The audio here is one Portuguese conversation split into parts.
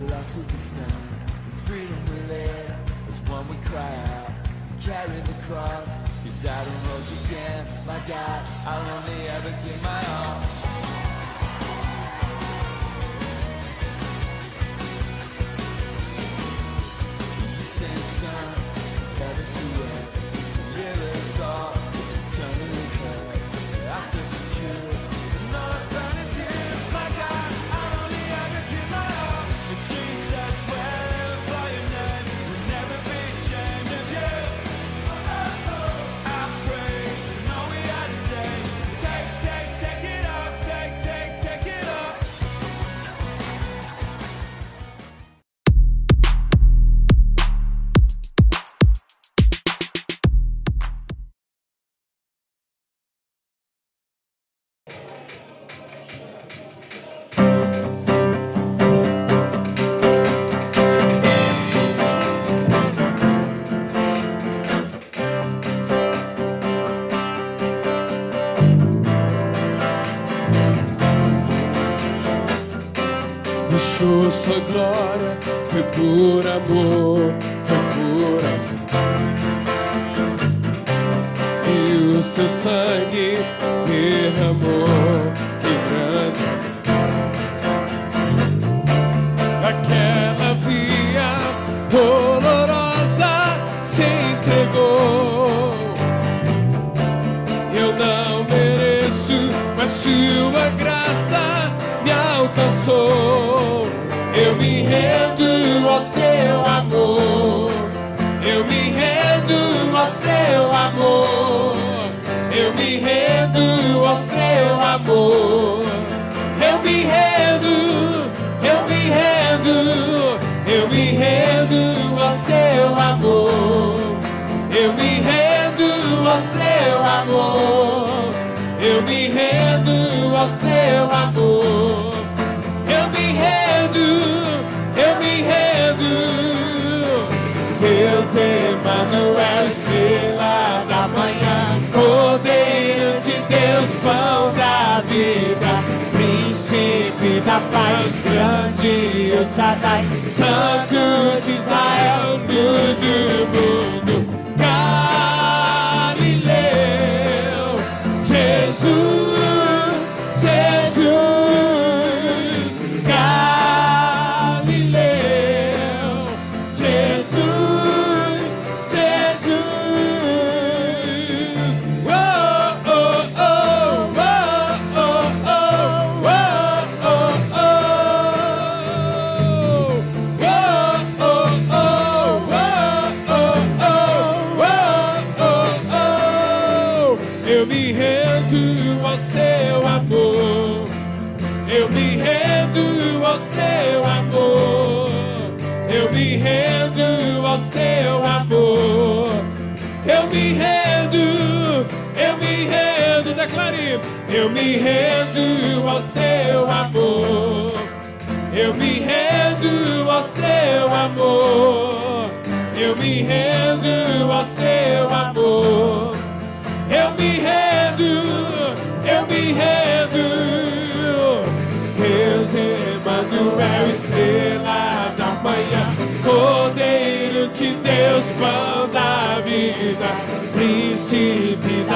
Lost with the found, the freedom we live is when we cry out. Carry the cross, you died and rose again. My God, I'll only ever give my all. You sent por amor. El Shaddai, Such a desire, seu amor. Eu me rendo, eu me rendo, declare. Eu me rendo ao seu amor. Eu me rendo ao seu amor. Eu me rendo ao seu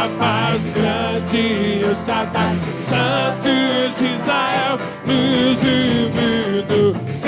a paz grande, o Shaddai, Santo de Israel, nos iluminou.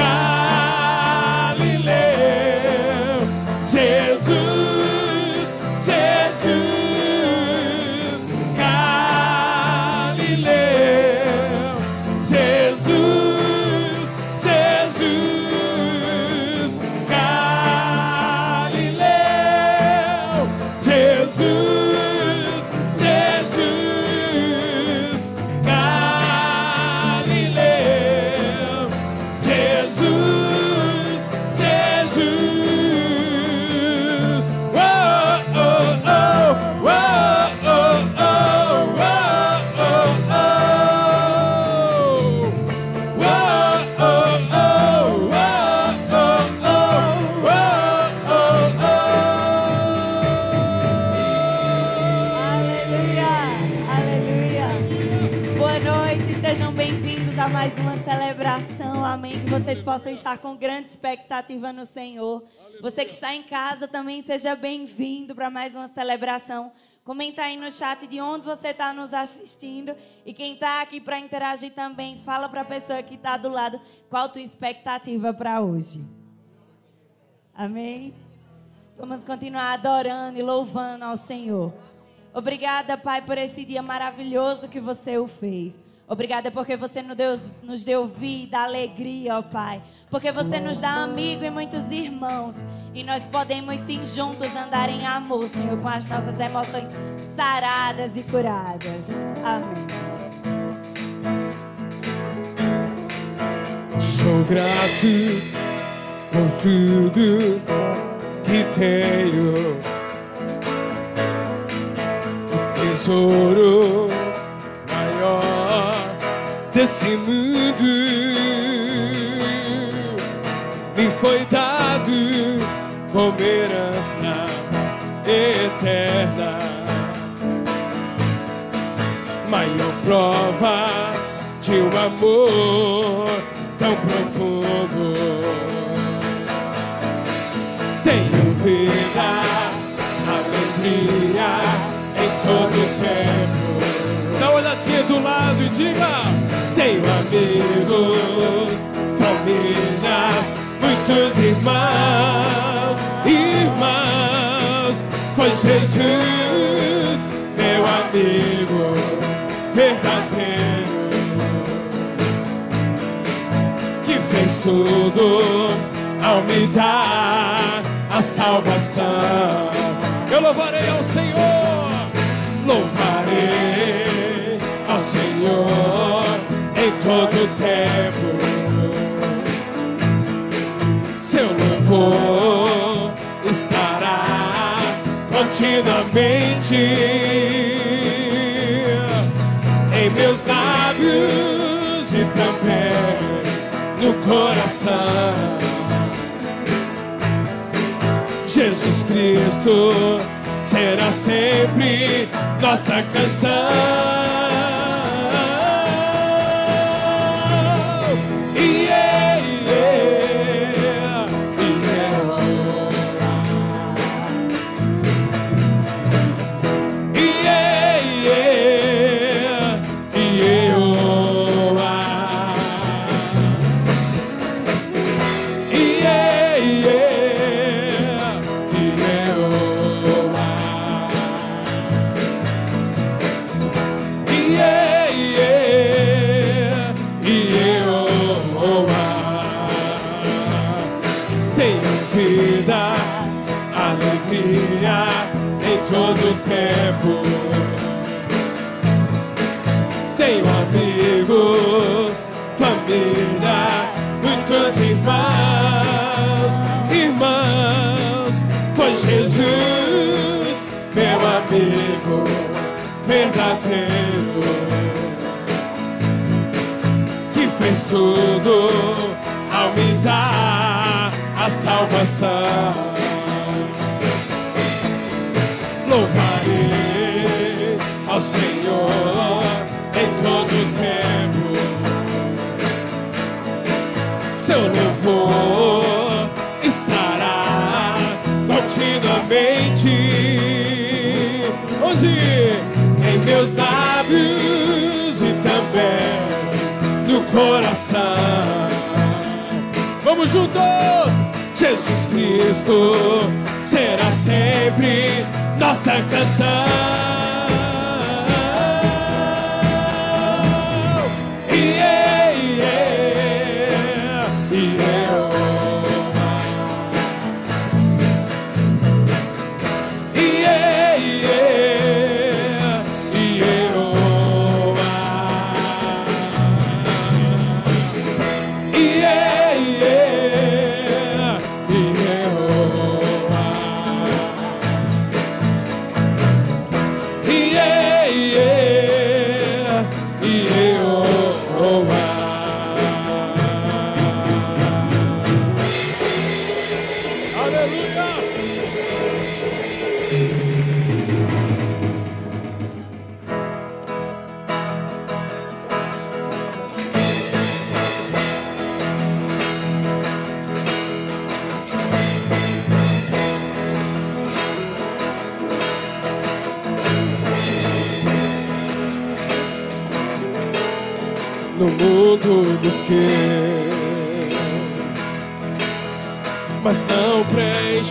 Estar com grande expectativa no Senhor. Você que está em casa também seja bem-vindo para mais uma celebração. Comenta aí no chat de onde você está nos assistindo. E quem está aqui para interagir também, fala para a pessoa que está do lado qual a tua expectativa para hoje. Amém? Vamos continuar adorando e louvando ao Senhor. Obrigada, Pai, por esse dia maravilhoso que você o fez. Obrigada porque você nos deu, nos deu vida, alegria, ó Pai. Porque você nos dá amigo e muitos irmãos. E nós podemos sim juntos andar em amor, Senhor, com as nossas emoções saradas e curadas. Amém. Sou grato por tudo que tenho. Tesouro maior desse mundo foi dado como herança eterna. Maior prova de um amor tão profundo. Tenho vida, alegria em todo tempo. Dá uma olhadinha do lado e diga: Tenho amigos, família, muitos irmãos, irmãos. Foi Jesus, meu amigo verdadeiro que fez tudo ao me dar a salvação. Eu louvarei ao Senhor, louvarei ao Senhor em todo tempo. Louvor estará continuamente em meus lábios e também no coração. Jesus Cristo será sempre nossa canção. Salvação. Louvarei ao Senhor em todo tempo. Seu louvor estará continuamente. Hoje em meus lábios e também no coração. Vamos juntos! Jesus Cristo será sempre nossa canção.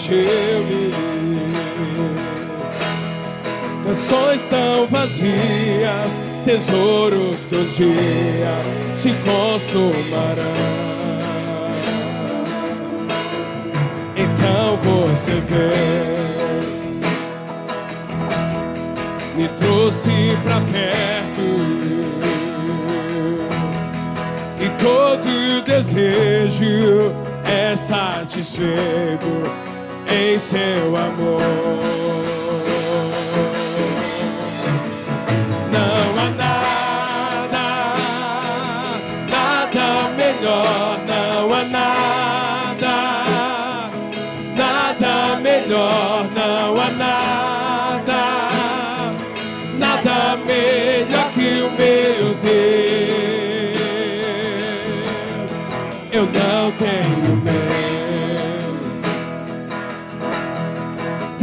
Preencheu-me. Canções tão vazias, tesouros que um dia se consumarão. Então você vê, me trouxe pra perto e todo desejo é satisfeito em seu amor.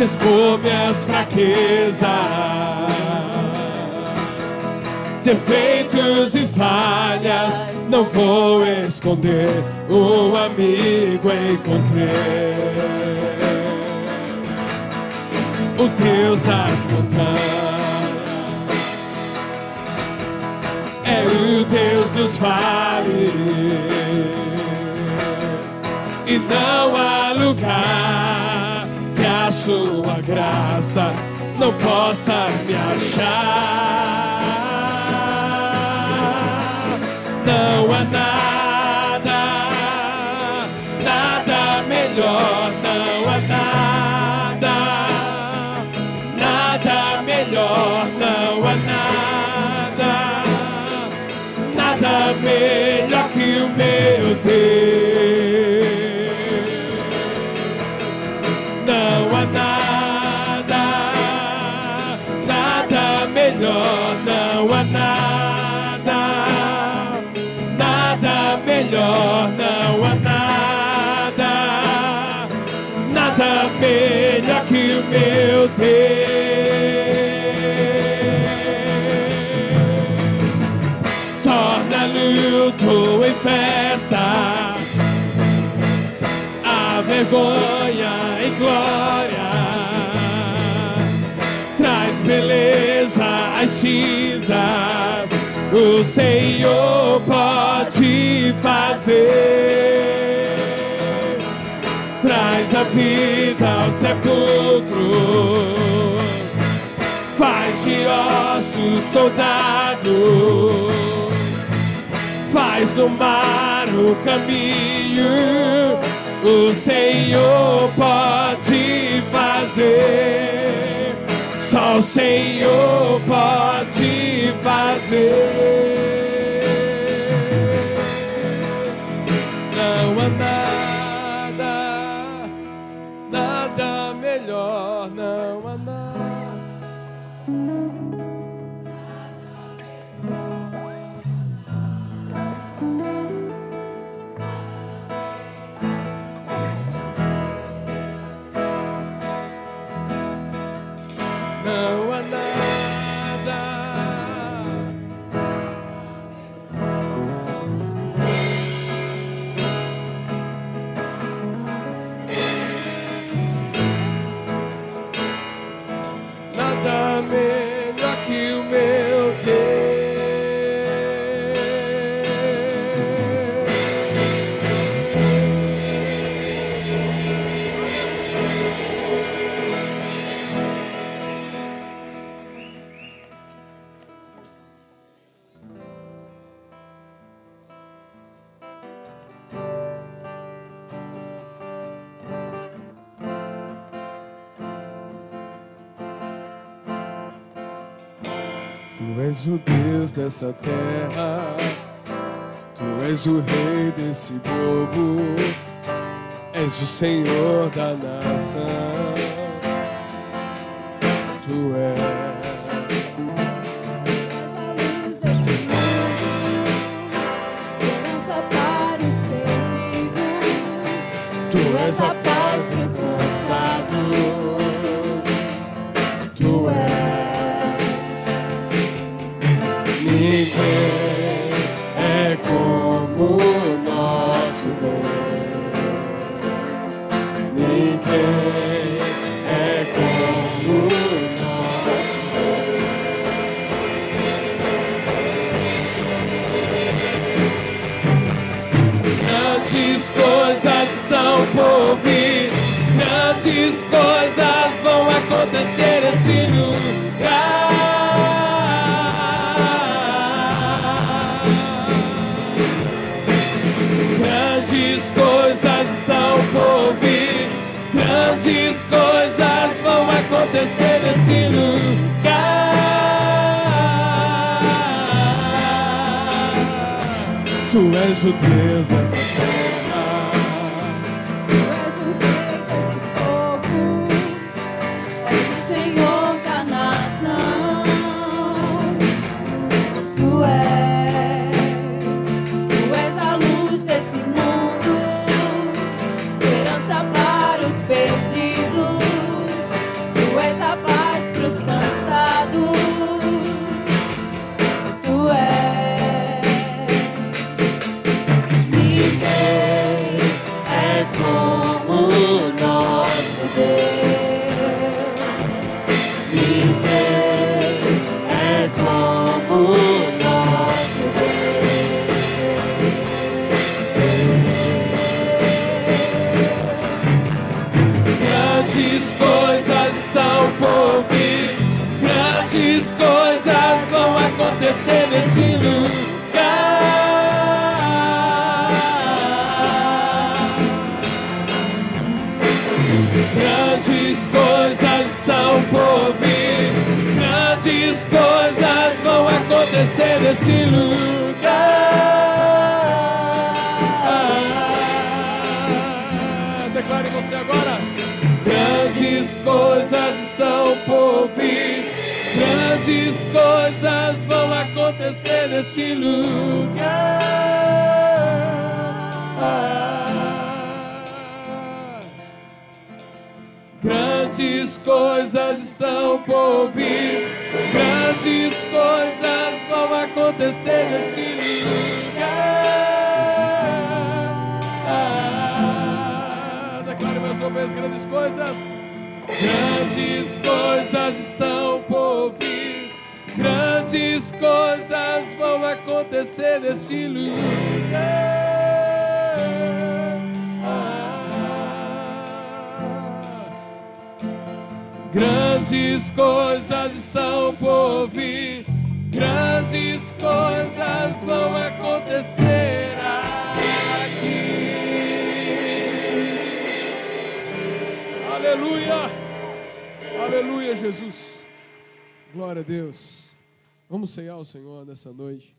De expor minhas fraquezas. Defeitos e falhas, não vou esconder. Um amigo encontrei, o Deus das montanhas, é o Deus dos vales, e não há lugar graça não possa me achar. Não há nada, nada melhor, não há nada, nada melhor, não há nada, nada melhor que o meu Deus. Vergonha em glória. Traz beleza às cinzas, o Senhor pode fazer. Traz a vida ao sepulcro, faz de ossos soldado faz no mar o caminho, o Senhor pode fazer, só o Senhor pode fazer. És o Deus dessa terra, Tu és o Rei desse povo, és o Senhor da nação. Tu és. Nesse lugar. Tu és o Deus dessa nesse lugar. Declare você agora. Grandes coisas estão por vir. Grandes coisas vão acontecer neste lugar. Grandes coisas estão por vão acontecer neste lugar. Declare mais uma vez grandes coisas. Grandes coisas estão por vir. Grandes coisas vão acontecer neste lugar. Grandes coisas estão por vir. Grandes coisas vão acontecer aqui. Aleluia! Aleluia, Jesus. Glória a Deus. Vamos ceiar o Senhor nessa noite.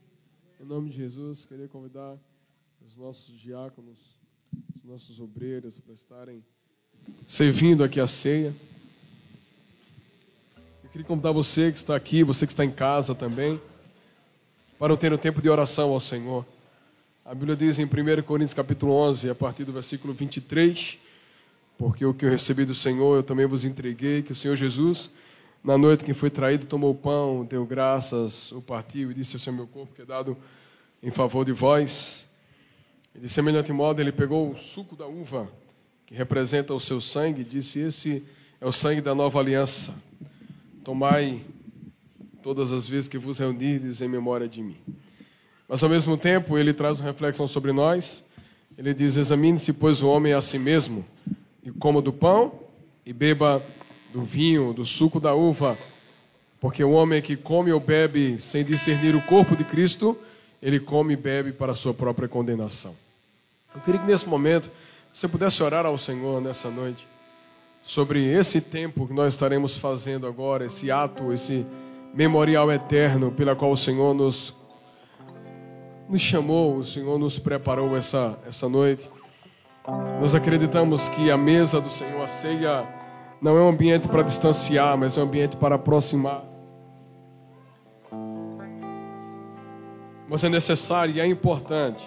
Em nome de Jesus, queria convidar os nossos diáconos, os nossos obreiros para estarem servindo aqui a ceia. Eu queria convidar você que está aqui, você que está em casa também, para ter um tempo de oração ao Senhor. A Bíblia diz em 1 Coríntios capítulo 11, a partir do versículo 23, porque o que eu recebi do Senhor eu também vos entreguei, que o Senhor Jesus, na noite que foi traído, tomou o pão, deu graças, o partiu e disse: Esse é meu corpo que é dado em favor de vós. E de semelhante modo, ele pegou o suco da uva, que representa o seu sangue, e disse: Esse é o sangue da nova aliança. Tomai todas as vezes que vos reunirdes em memória de mim. Mas ao mesmo tempo, ele traz uma reflexão sobre nós. Ele diz: Examine-se, pois, o homem a si mesmo, e coma do pão e beba do vinho, do suco da uva, porque o homem que come ou bebe sem discernir o corpo de Cristo, ele come e bebe para a sua própria condenação. Eu queria que nesse momento você pudesse orar ao Senhor nessa noite sobre esse tempo que nós estaremos fazendo agora, esse ato, esse memorial eterno pela qual o Senhor nos nos chamou, o Senhor nos preparou essa essa noite. Nós acreditamos que a mesa do Senhor, a ceia, não é um ambiente para distanciar, mas é um ambiente para aproximar. Mas é necessário e é importante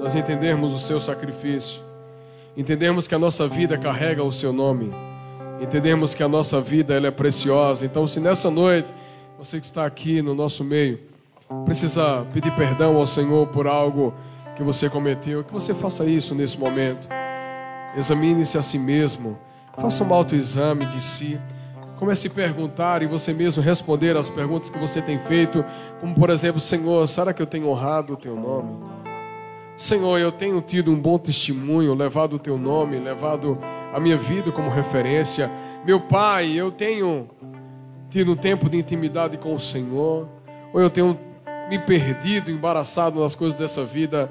nós entendermos o seu sacrifício, entendermos que a nossa vida carrega o seu nome, entendermos que a nossa vida ela é preciosa. Então, se nessa noite você que está aqui no nosso meio precisa pedir perdão ao Senhor por algo que você cometeu, que você faça isso nesse momento. Examine-se a si mesmo, faça um autoexame de si. Comece a perguntar e você mesmo responder as perguntas que você tem feito, como por exemplo, Senhor, será que eu tenho honrado o teu nome? Senhor, eu tenho tido um bom testemunho, levado o teu nome, levado a minha vida como referência. Meu Pai, eu tenho tido um tempo de intimidade com o Senhor, ou eu tenho me perdido, embaraçado nas coisas dessa vida.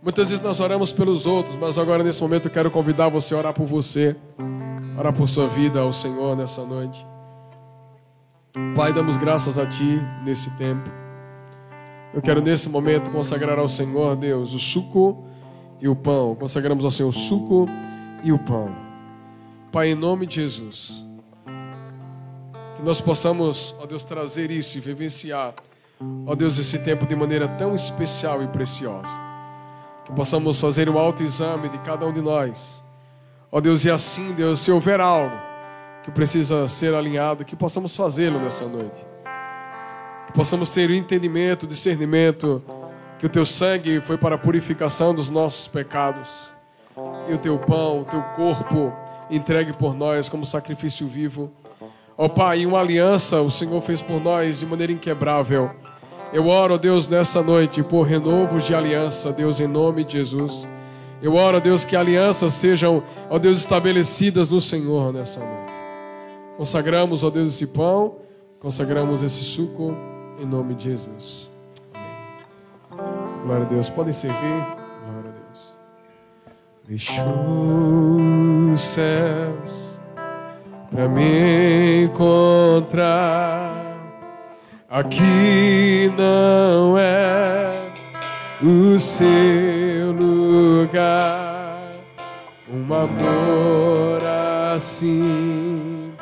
Muitas vezes nós oramos pelos outros, mas agora nesse momento eu quero convidar você a orar por você, orar por sua vida ao Senhor nessa noite. Pai, damos graças a Ti nesse tempo. Eu quero nesse momento consagrar ao Senhor, Deus, o suco e o pão. Consagramos ao Senhor o suco e o pão. Pai, em nome de Jesus, que nós possamos, ó Deus, trazer isso e vivenciar, ó Deus, esse tempo de maneira tão especial e preciosa. Que possamos fazer um autoexame de cada um de nós. Ó Deus, e assim, Deus, se houver algo que precisa ser alinhado, que possamos fazê-lo nessa noite que possamos ter o entendimento, o discernimento, que o teu sangue foi para a purificação dos nossos pecados, e o teu pão, o teu corpo entregue por nós como sacrifício vivo. Ó oh, Pai, uma aliança o Senhor fez por nós de maneira inquebrável. Eu oro, Deus, nessa noite por renovos de aliança, Deus, em nome de Jesus. Eu oro, Deus, que alianças sejam, ó Deus, estabelecidas no Senhor nessa noite. Consagramos, ó Deus, esse pão, consagramos esse suco em nome de Jesus. Amém. Glória a Deus. Podem servir? Glória a Deus. Deixou os céus para me encontrar. Aqui não é o seu lugar. Um amor assim.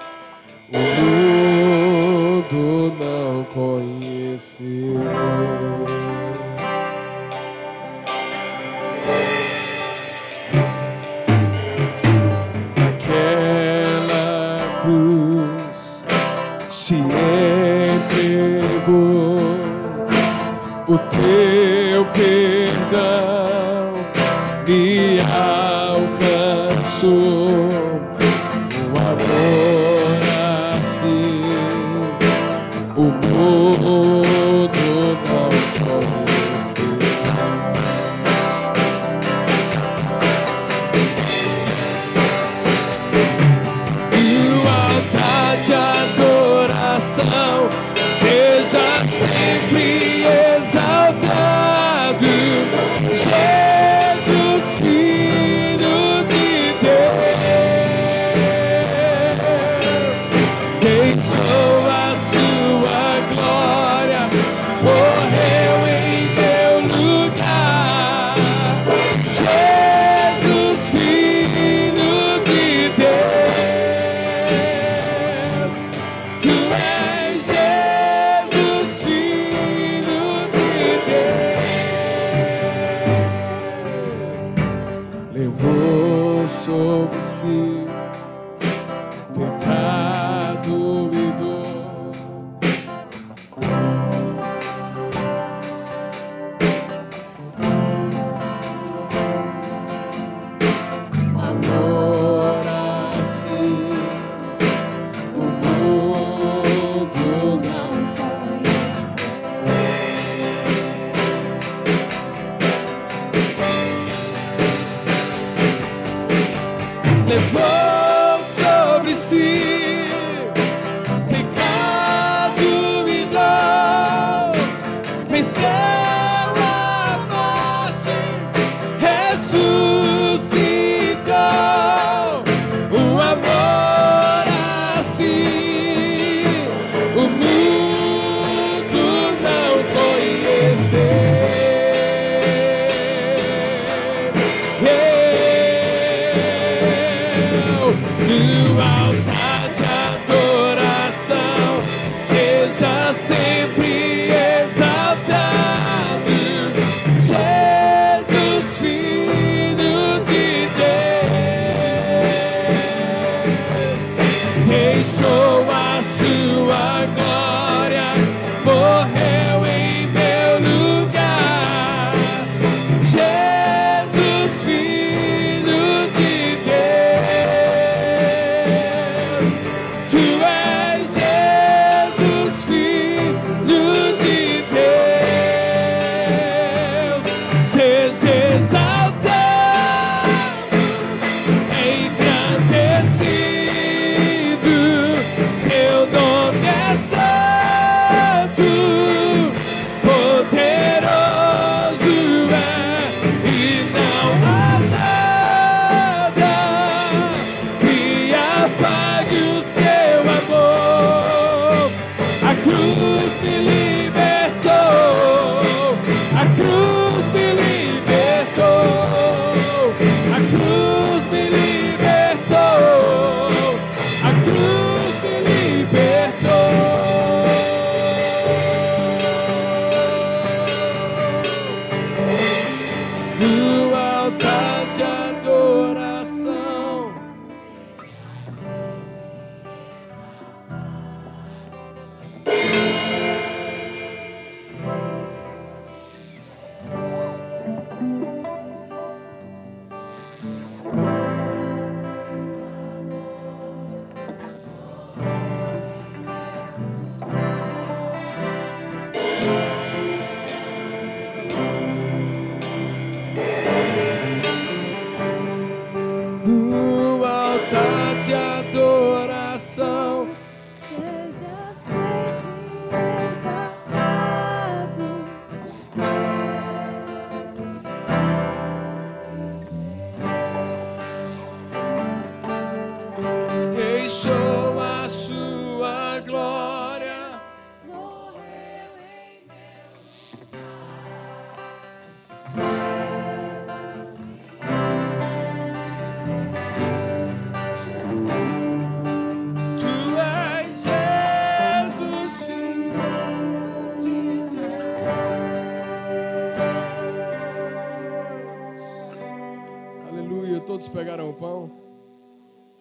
O mundo não conheceu. Teu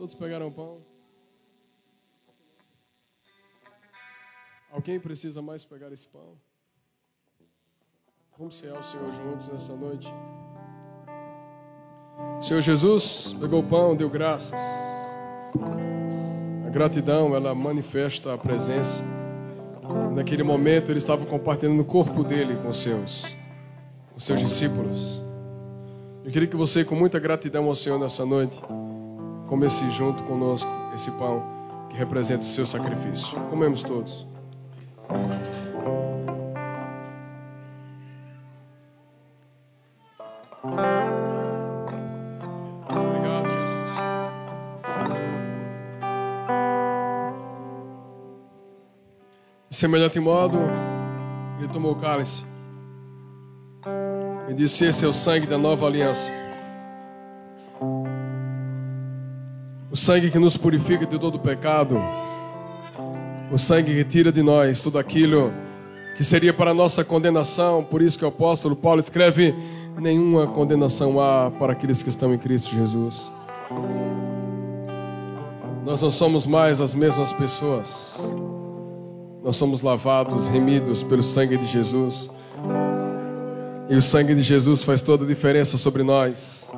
Todos pegaram o pão? Alguém precisa mais pegar esse pão? Vamos ser ao Senhor juntos nessa noite. Senhor Jesus pegou o pão, deu graças. A gratidão, ela manifesta a presença. Naquele momento, ele estava compartilhando o corpo dele com os seus, os seus discípulos. Eu queria que você, com muita gratidão ao Senhor nessa noite, comece junto conosco esse pão que representa o seu sacrifício. Comemos todos. Obrigado, Jesus. De semelhante modo, ele tomou o cálice e disse: Esse é o sangue da nova aliança. O sangue que nos purifica de todo pecado. O sangue que tira de nós tudo aquilo que seria para nossa condenação. Por isso que o apóstolo Paulo escreve: Nenhuma condenação há para aqueles que estão em Cristo Jesus. Nós não somos mais as mesmas pessoas. Nós somos lavados, remidos pelo sangue de Jesus. E o sangue de Jesus faz toda a diferença sobre nós.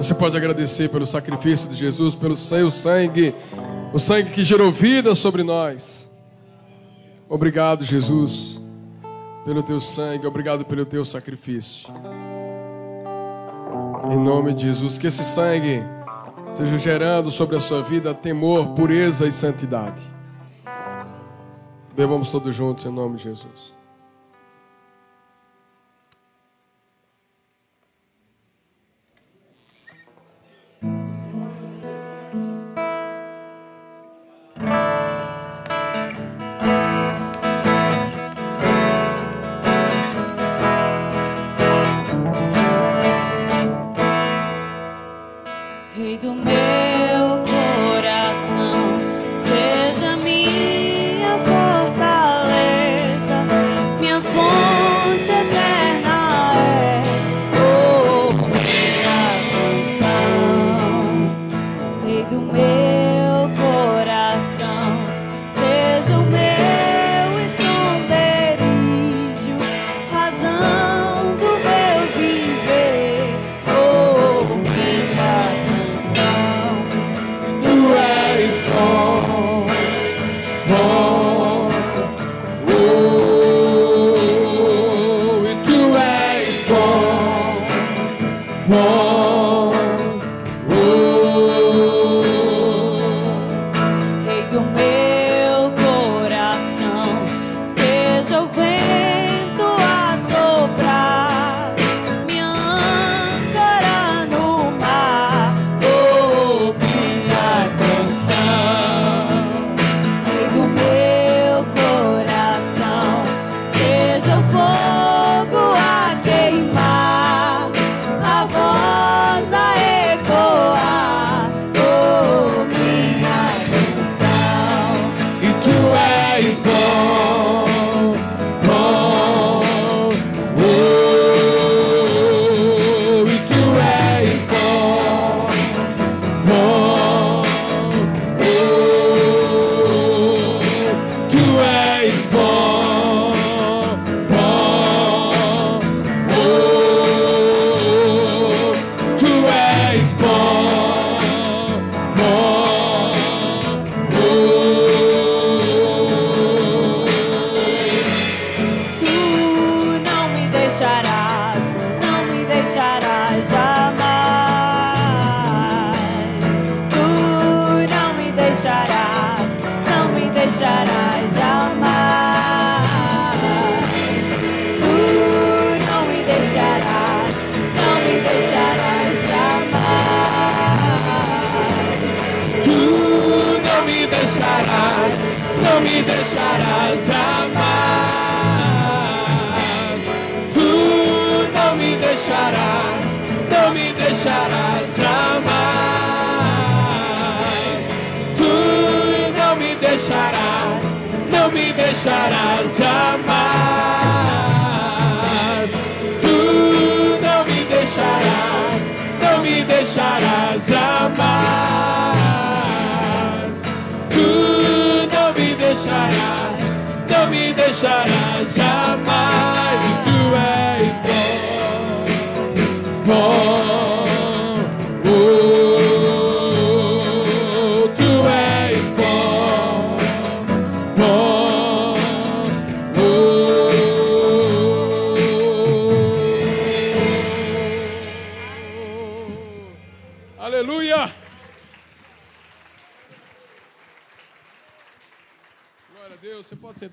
Você pode agradecer pelo sacrifício de Jesus, pelo seu sangue, o sangue que gerou vida sobre nós. Obrigado, Jesus, pelo teu sangue, obrigado pelo teu sacrifício. Em nome de Jesus, que esse sangue seja gerando sobre a sua vida temor, pureza e santidade. Bebamos todos juntos em nome de Jesus.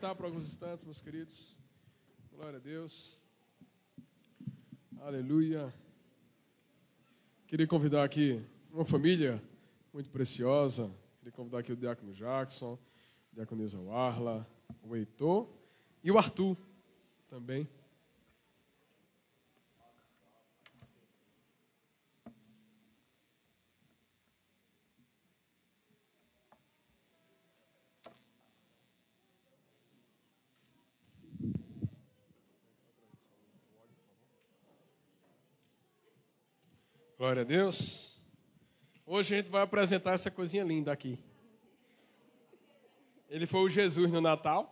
Sentar por alguns instantes, meus queridos. Glória a Deus. Aleluia. Queria convidar aqui uma família muito preciosa. Queria convidar aqui o Diácono Jackson, a Diaconisa Warla, o Heitor e o Arthur também. Glória a Deus. Hoje a gente vai apresentar essa coisinha linda aqui. Ele foi o Jesus no Natal.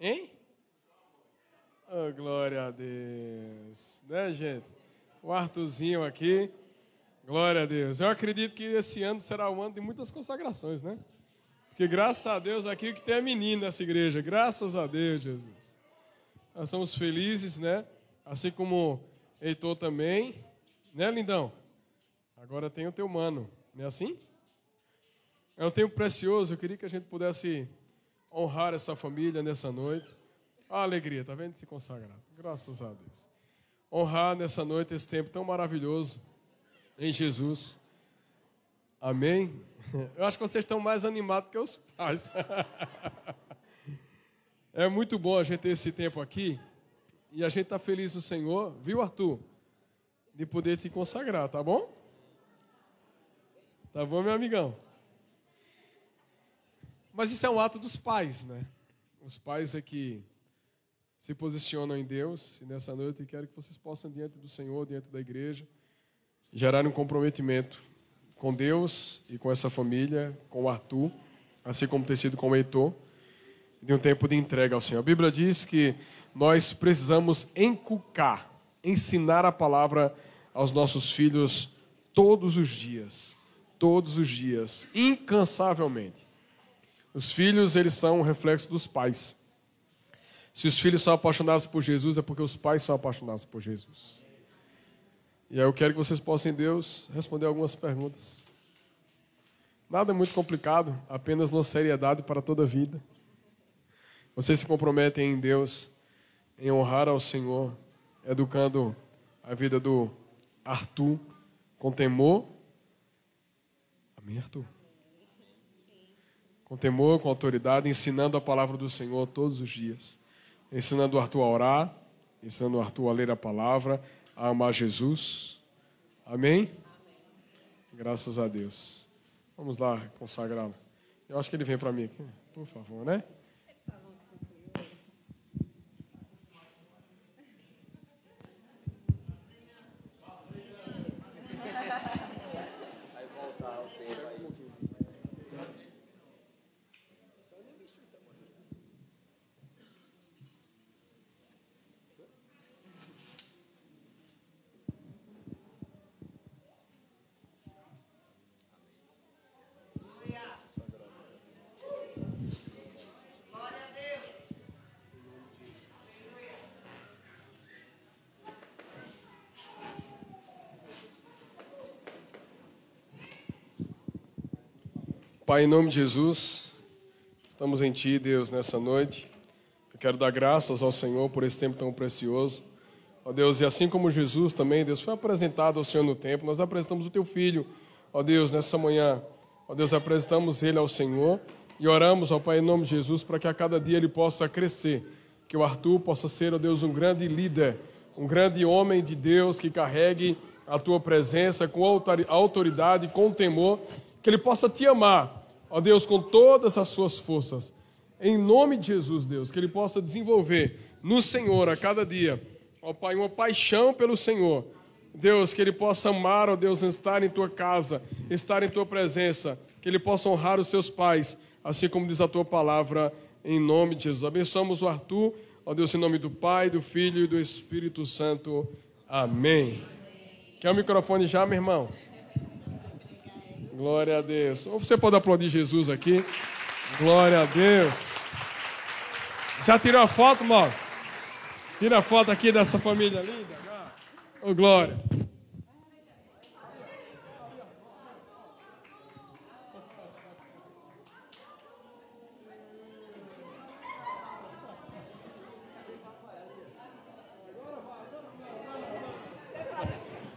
Hein? Oh, glória a Deus. Né, gente? O Arthurzinho aqui. Glória a Deus. Eu acredito que esse ano será um ano de muitas consagrações, né? Porque graças a Deus aqui que tem a menina nessa igreja. Graças a Deus, Jesus. Nós somos felizes, né? Assim como Heitor também. Né, lindão? Agora tem o teu mano. Não é assim? É um tempo precioso. Eu queria que a gente pudesse honrar essa família nessa noite. A alegria, tá vendo? Se consagrar. Graças a Deus. Honrar nessa noite esse tempo tão maravilhoso em Jesus. Amém? Eu acho que vocês estão mais animados que os pais. É muito bom a gente ter esse tempo aqui. E a gente está feliz no Senhor. Viu, Arthur? De poder te consagrar, tá bom? Tá bom, meu amigão? Mas isso é um ato dos pais, né? Os pais é que se posicionam em Deus. E nessa noite eu quero que vocês possam, diante do Senhor, diante da igreja, gerar um comprometimento com Deus e com essa família, com o Arthur, assim como tem sido com o Heitor, de um tempo de entrega ao Senhor. A Bíblia diz que nós precisamos encucar, ensinar a palavra aos nossos filhos todos os dias, todos os dias, incansavelmente. Os filhos, eles são um reflexo dos pais. Se os filhos são apaixonados por Jesus, é porque os pais são apaixonados por Jesus. E aí eu quero que vocês possam, em Deus, responder algumas perguntas. Nada muito complicado, apenas uma seriedade para toda a vida. Vocês se comprometem em Deus, em honrar ao Senhor, educando a vida do Arthur com temor. Amém, Arthur? Com temor, com autoridade, ensinando a palavra do Senhor todos os dias. Ensinando o Arthur a orar, ensinando o Arthur a ler a palavra, a amar Jesus. Amém? Graças a Deus. Vamos lá consagrá-lo. Eu acho que ele vem para mim aqui, por favor, né? Pai, em nome de Jesus, estamos em Ti, Deus, nessa noite. Eu quero dar graças ao Senhor por esse tempo tão precioso. Ó Deus, e assim como Jesus também, Deus, foi apresentado ao Senhor no tempo, nós apresentamos o Teu Filho, ó Deus, nessa manhã. Ó Deus, apresentamos Ele ao Senhor e oramos, ó Pai, em nome de Jesus, para que a cada dia Ele possa crescer. Que o Arthur possa ser, ó Deus, um grande líder, um grande homem de Deus que carregue a Tua presença com autoridade, com temor que Ele possa te amar, ó Deus, com todas as suas forças. Em nome de Jesus, Deus, que Ele possa desenvolver no Senhor a cada dia, ó Pai, uma paixão pelo Senhor. Deus, que Ele possa amar, ó Deus, estar em Tua casa, estar em Tua presença, que Ele possa honrar os seus pais, assim como diz a Tua palavra, em nome de Jesus. Abençoamos o Arthur, ó Deus, em nome do Pai, do Filho e do Espírito Santo. Amém. Quer o microfone já, meu irmão? Glória a Deus. Ou você pode aplaudir Jesus aqui. Glória a Deus. Já tirou a foto, Mauro? Tira a foto aqui dessa família linda. Ô, oh, Glória.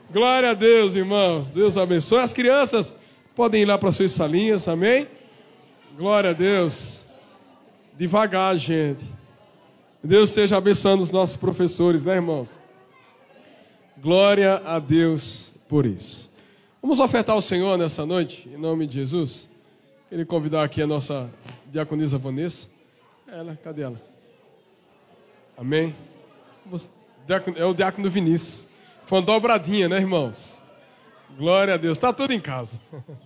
Glória a Deus, irmãos. Deus abençoe as crianças podem ir lá para suas salinhas, amém? Glória a Deus. Devagar, gente. Deus esteja abençoando os nossos professores, né, irmãos? Glória a Deus por isso. Vamos ofertar ao Senhor nessa noite, em nome de Jesus. Queria convidar aqui a nossa diaconisa Vanessa. Ela, cadê ela? Amém? É o diácono Vinícius. Foi uma dobradinha, né, irmãos? Glória a Deus. Está tudo em casa.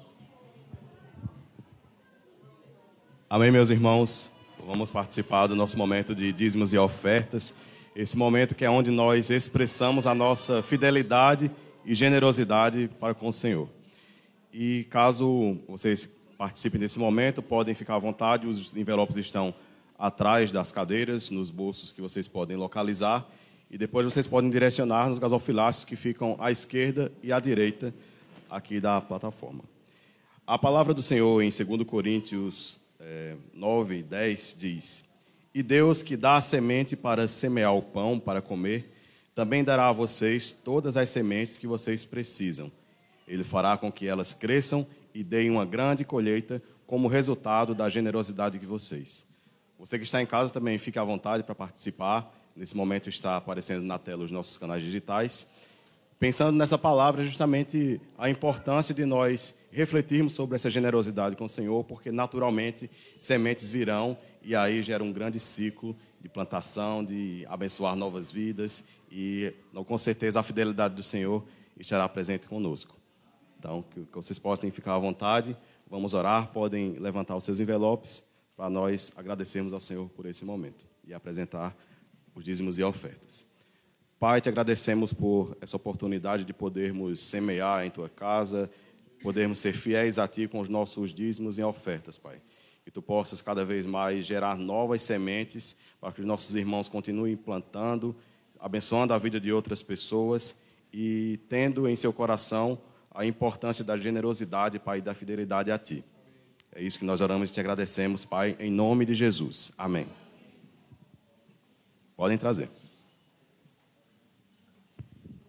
Amém, meus irmãos. Vamos participar do nosso momento de dízimos e ofertas. Esse momento que é onde nós expressamos a nossa fidelidade e generosidade para com o Senhor. E caso vocês participem desse momento, podem ficar à vontade. Os envelopes estão atrás das cadeiras, nos bolsos que vocês podem localizar. E depois vocês podem direcionar nos gasofilácios que ficam à esquerda e à direita aqui da plataforma. A palavra do Senhor em 2 Coríntios eh, 9 e 10 diz: E Deus que dá a semente para semear o pão para comer, também dará a vocês todas as sementes que vocês precisam. Ele fará com que elas cresçam e deem uma grande colheita como resultado da generosidade de vocês. Você que está em casa também fique à vontade para participar. Nesse momento está aparecendo na tela os nossos canais digitais pensando nessa palavra justamente a importância de nós refletirmos sobre essa generosidade com o Senhor, porque naturalmente sementes virão e aí gera um grande ciclo de plantação, de abençoar novas vidas e com certeza a fidelidade do Senhor estará presente conosco. Então, que vocês possam ficar à vontade, vamos orar, podem levantar os seus envelopes para nós agradecermos ao Senhor por esse momento e apresentar os dízimos e ofertas. Pai, te agradecemos por essa oportunidade de podermos semear em tua casa, podermos ser fiéis a ti com os nossos dízimos e ofertas, Pai. Que tu possas cada vez mais gerar novas sementes para que os nossos irmãos continuem plantando, abençoando a vida de outras pessoas e tendo em seu coração a importância da generosidade, Pai, e da fidelidade a ti. É isso que nós oramos e te agradecemos, Pai, em nome de Jesus. Amém. Podem trazer.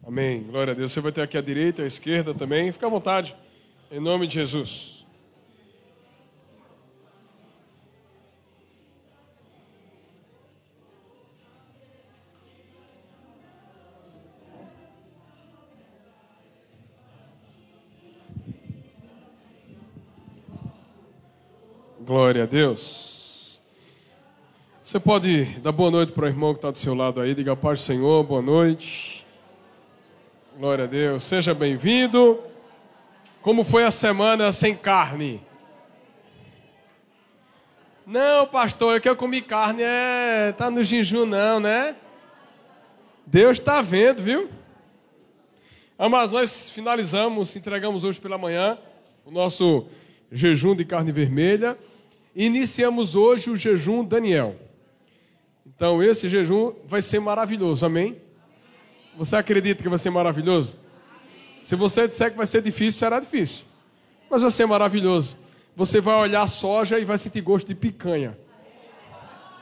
Amém. Glória a Deus. Você vai ter aqui à direita, à esquerda também. Fica à vontade. Em nome de Jesus. Glória a Deus. Você pode dar boa noite para o irmão que está do seu lado aí. Diga do Senhor, boa noite. Glória a Deus. Seja bem-vindo. Como foi a semana sem carne? Não, pastor, é que eu comi carne, é. Tá no jejum, não, né? Deus está vendo, viu? Mas nós finalizamos, entregamos hoje pela manhã o nosso jejum de carne vermelha. Iniciamos hoje o jejum Daniel. Então, esse jejum vai ser maravilhoso, amém? Você acredita que vai ser maravilhoso? Se você disser que vai ser difícil, será difícil. Mas vai ser maravilhoso. Você vai olhar soja e vai sentir gosto de picanha.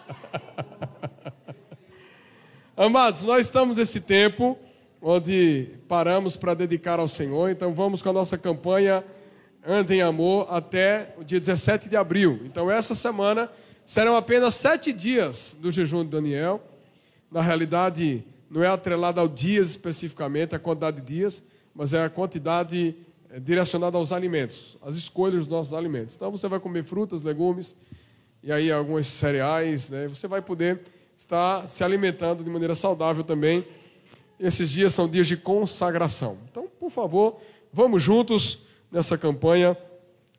Amados, nós estamos nesse tempo onde paramos para dedicar ao Senhor, então vamos com a nossa campanha Anda em Amor até o dia 17 de abril. Então, essa semana serão apenas sete dias do jejum de Daniel. Na realidade, não é atrelado ao dia especificamente, a quantidade de dias, mas é a quantidade eh, direcionada aos alimentos, as escolhas dos nossos alimentos. Então, você vai comer frutas, legumes e aí alguns cereais, né? Você vai poder estar se alimentando de maneira saudável também. Esses dias são dias de consagração. Então, por favor, vamos juntos nessa campanha.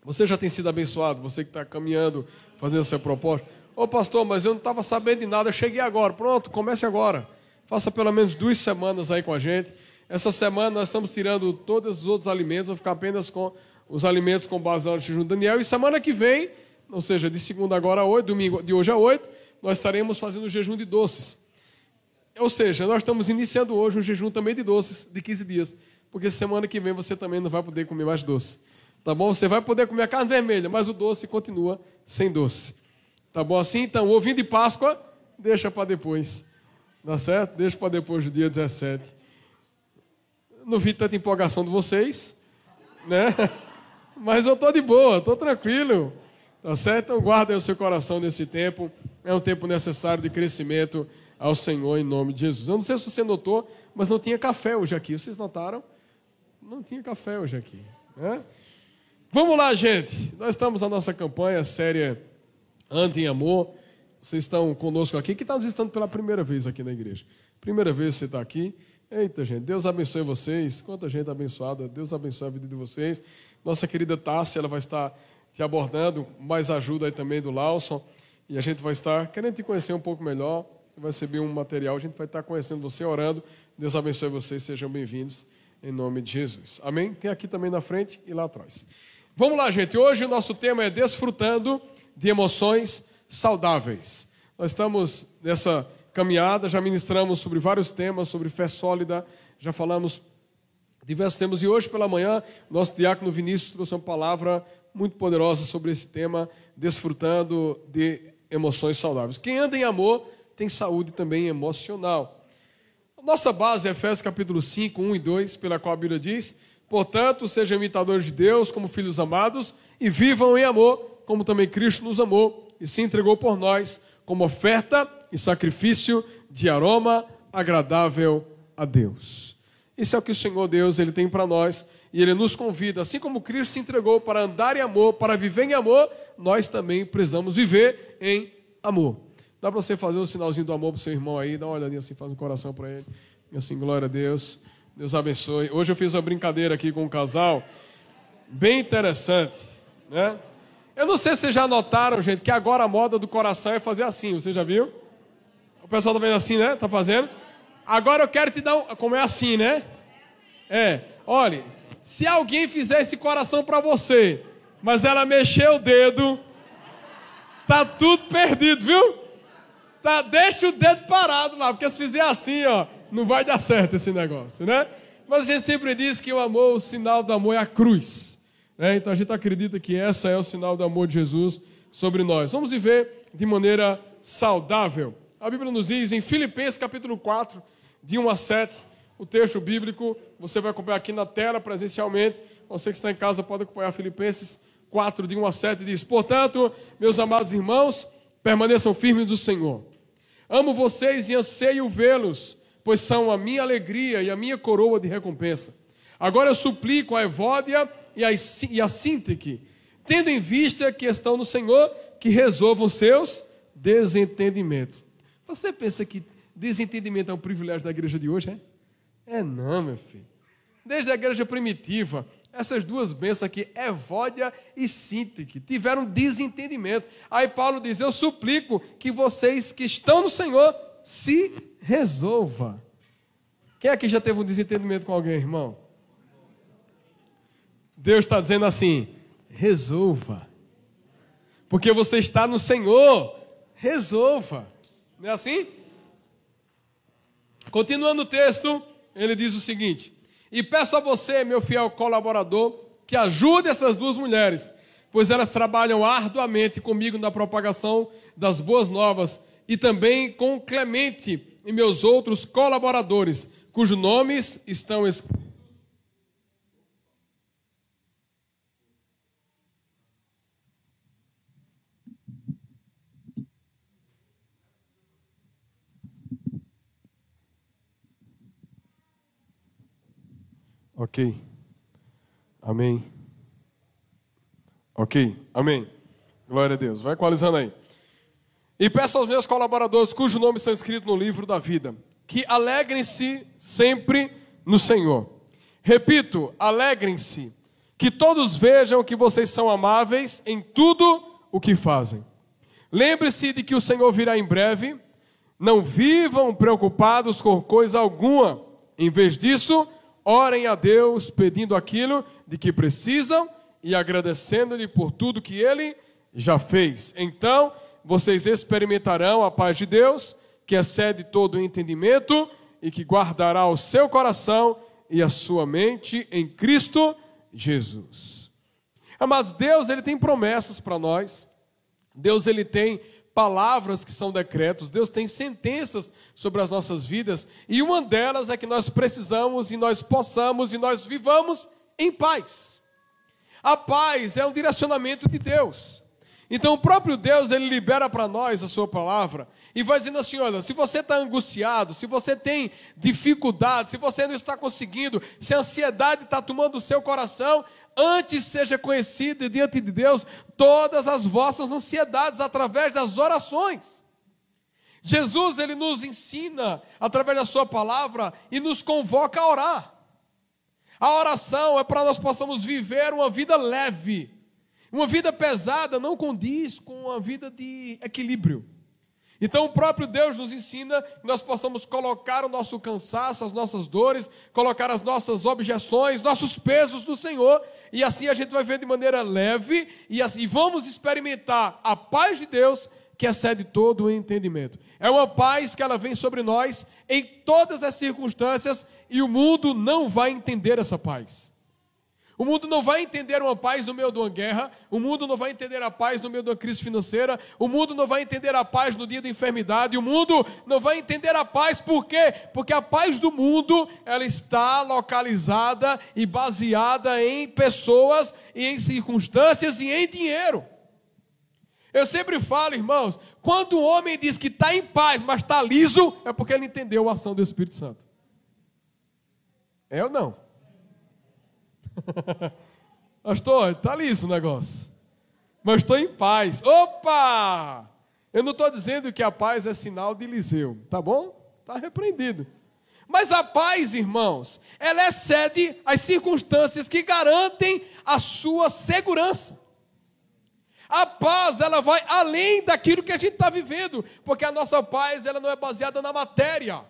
Você já tem sido abençoado, você que está caminhando, fazendo essa proposta. Ô pastor, mas eu não estava sabendo de nada, eu cheguei agora. Pronto, comece agora. Faça pelo menos duas semanas aí com a gente. Essa semana nós estamos tirando todos os outros alimentos, vou ficar apenas com os alimentos com base no jejum Daniel. E semana que vem, ou seja, de segunda agora a oito, domingo de hoje a oito, nós estaremos fazendo o jejum de doces. Ou seja, nós estamos iniciando hoje um jejum também de doces, de 15 dias. Porque semana que vem você também não vai poder comer mais doce. Tá bom? Você vai poder comer a carne vermelha, mas o doce continua sem doce. Tá bom assim? Então, o ovinho de Páscoa, deixa para depois. Tá certo? Deixa para depois do dia 17. Não vi tanta empolgação de vocês, né? Mas eu tô de boa, tô tranquilo. Tá certo? Então guarda o seu coração nesse tempo. É um tempo necessário de crescimento ao Senhor em nome de Jesus. Eu não sei se você notou, mas não tinha café hoje aqui. Vocês notaram? Não tinha café hoje aqui. Né? Vamos lá, gente. Nós estamos na nossa campanha séria Ande em Amor. Vocês estão conosco aqui. Que está nos visitando pela primeira vez aqui na igreja. Primeira vez que você está aqui. Eita, gente. Deus abençoe vocês. Quanta gente abençoada. Deus abençoe a vida de vocês. Nossa querida Tássia, ela vai estar te abordando. Mais ajuda aí também do Lawson. E a gente vai estar querendo te conhecer um pouco melhor. Você vai receber um material. A gente vai estar conhecendo você, orando. Deus abençoe vocês. Sejam bem-vindos em nome de Jesus. Amém? Tem aqui também na frente e lá atrás. Vamos lá, gente. Hoje o nosso tema é desfrutando de emoções saudáveis. Nós estamos nessa caminhada, já ministramos sobre vários temas, sobre fé sólida, já falamos diversos temas e hoje pela manhã nosso diácono Vinícius trouxe uma palavra muito poderosa sobre esse tema, desfrutando de emoções saudáveis. Quem anda em amor tem saúde também emocional. Nossa base é Efésios capítulo 5, 1 e 2, pela qual a Bíblia diz: Portanto, sejam imitadores de Deus como filhos amados e vivam em amor, como também Cristo nos amou e se entregou por nós como oferta e sacrifício de aroma agradável a Deus. Isso é o que o Senhor Deus ele tem para nós e ele nos convida, assim como Cristo se entregou para andar em amor, para viver em amor, nós também precisamos viver em amor. Dá para você fazer um sinalzinho do amor para o seu irmão aí, dá uma olhadinha assim, faz um coração para ele. E assim, glória a Deus. Deus abençoe. Hoje eu fiz uma brincadeira aqui com um casal, bem interessante, né? Eu não sei se vocês já notaram, gente, que agora a moda do coração é fazer assim, você já viu? O pessoal tá vendo assim, né? Tá fazendo? Agora eu quero te dar um... Como é assim, né? É, olhe, se alguém fizer esse coração para você, mas ela mexer o dedo, tá tudo perdido, viu? Tá, deixa o dedo parado lá, porque se fizer assim, ó, não vai dar certo esse negócio, né? Mas a gente sempre diz que o amor, o sinal do amor é a cruz. Né? Então a gente acredita que essa é o sinal do amor de Jesus sobre nós. Vamos viver de maneira saudável. A Bíblia nos diz em Filipenses capítulo 4, de 1 a 7, o texto bíblico, você vai acompanhar aqui na tela presencialmente. Você que está em casa pode acompanhar Filipenses 4, de 1 a 7, diz: Portanto, meus amados irmãos, permaneçam firmes no Senhor. Amo vocês e anseio vê-los, pois são a minha alegria e a minha coroa de recompensa. Agora eu suplico a Evódia e a, e a tendo em vista que estão no Senhor, que resolvam seus desentendimentos. Você pensa que desentendimento é um privilégio da igreja de hoje, é? É não, meu filho. Desde a igreja primitiva, essas duas bênçãos aqui, Evódia e Sintique, tiveram desentendimento. Aí Paulo diz: Eu suplico que vocês que estão no Senhor se resolva. Quem aqui já teve um desentendimento com alguém, irmão? Deus está dizendo assim: resolva. Porque você está no Senhor, resolva. Não é assim? Continuando o texto, ele diz o seguinte: e peço a você, meu fiel colaborador, que ajude essas duas mulheres, pois elas trabalham arduamente comigo na propagação das boas novas e também com Clemente e meus outros colaboradores, cujos nomes estão escritos. Ok. Amém. Ok. Amém. Glória a Deus. Vai equalizando aí. E peço aos meus colaboradores, cujos nomes são escritos no livro da vida, que alegrem-se sempre no Senhor. Repito, alegrem-se. Que todos vejam que vocês são amáveis em tudo o que fazem. Lembre-se de que o Senhor virá em breve. Não vivam preocupados com coisa alguma. Em vez disso, orem a Deus pedindo aquilo de que precisam e agradecendo-lhe por tudo que ele já fez. Então, vocês experimentarão a paz de Deus, que excede todo o entendimento e que guardará o seu coração e a sua mente em Cristo Jesus. Mas Deus, ele tem promessas para nós. Deus ele tem palavras que são decretos, Deus tem sentenças sobre as nossas vidas, e uma delas é que nós precisamos e nós possamos e nós vivamos em paz. A paz é um direcionamento de Deus. Então o próprio Deus ele libera para nós a sua palavra e vai dizendo assim: olha, se você está angustiado, se você tem dificuldade, se você não está conseguindo, se a ansiedade está tomando o seu coração, antes seja conhecida diante de Deus todas as vossas ansiedades através das orações. Jesus ele nos ensina através da sua palavra e nos convoca a orar. A oração é para nós possamos viver uma vida leve. Uma vida pesada não condiz com uma vida de equilíbrio. Então o próprio Deus nos ensina que nós possamos colocar o nosso cansaço, as nossas dores, colocar as nossas objeções, nossos pesos no Senhor, e assim a gente vai ver de maneira leve e, assim, e vamos experimentar a paz de Deus que excede todo o entendimento. É uma paz que ela vem sobre nós em todas as circunstâncias e o mundo não vai entender essa paz. O mundo não vai entender uma paz no meio de uma guerra, o mundo não vai entender a paz no meio de uma crise financeira, o mundo não vai entender a paz no dia da enfermidade, o mundo não vai entender a paz, por quê? Porque a paz do mundo, ela está localizada e baseada em pessoas e em circunstâncias e em dinheiro. Eu sempre falo, irmãos, quando o homem diz que está em paz, mas está liso, é porque ele entendeu a ação do Espírito Santo. É ou não? Pastor, está liso o negócio. Mas estou em paz. Opa! Eu não estou dizendo que a paz é sinal de Eliseu, tá bom? Está repreendido. Mas a paz, irmãos, ela excede as circunstâncias que garantem a sua segurança. A paz, ela vai além daquilo que a gente está vivendo, porque a nossa paz, ela não é baseada na matéria.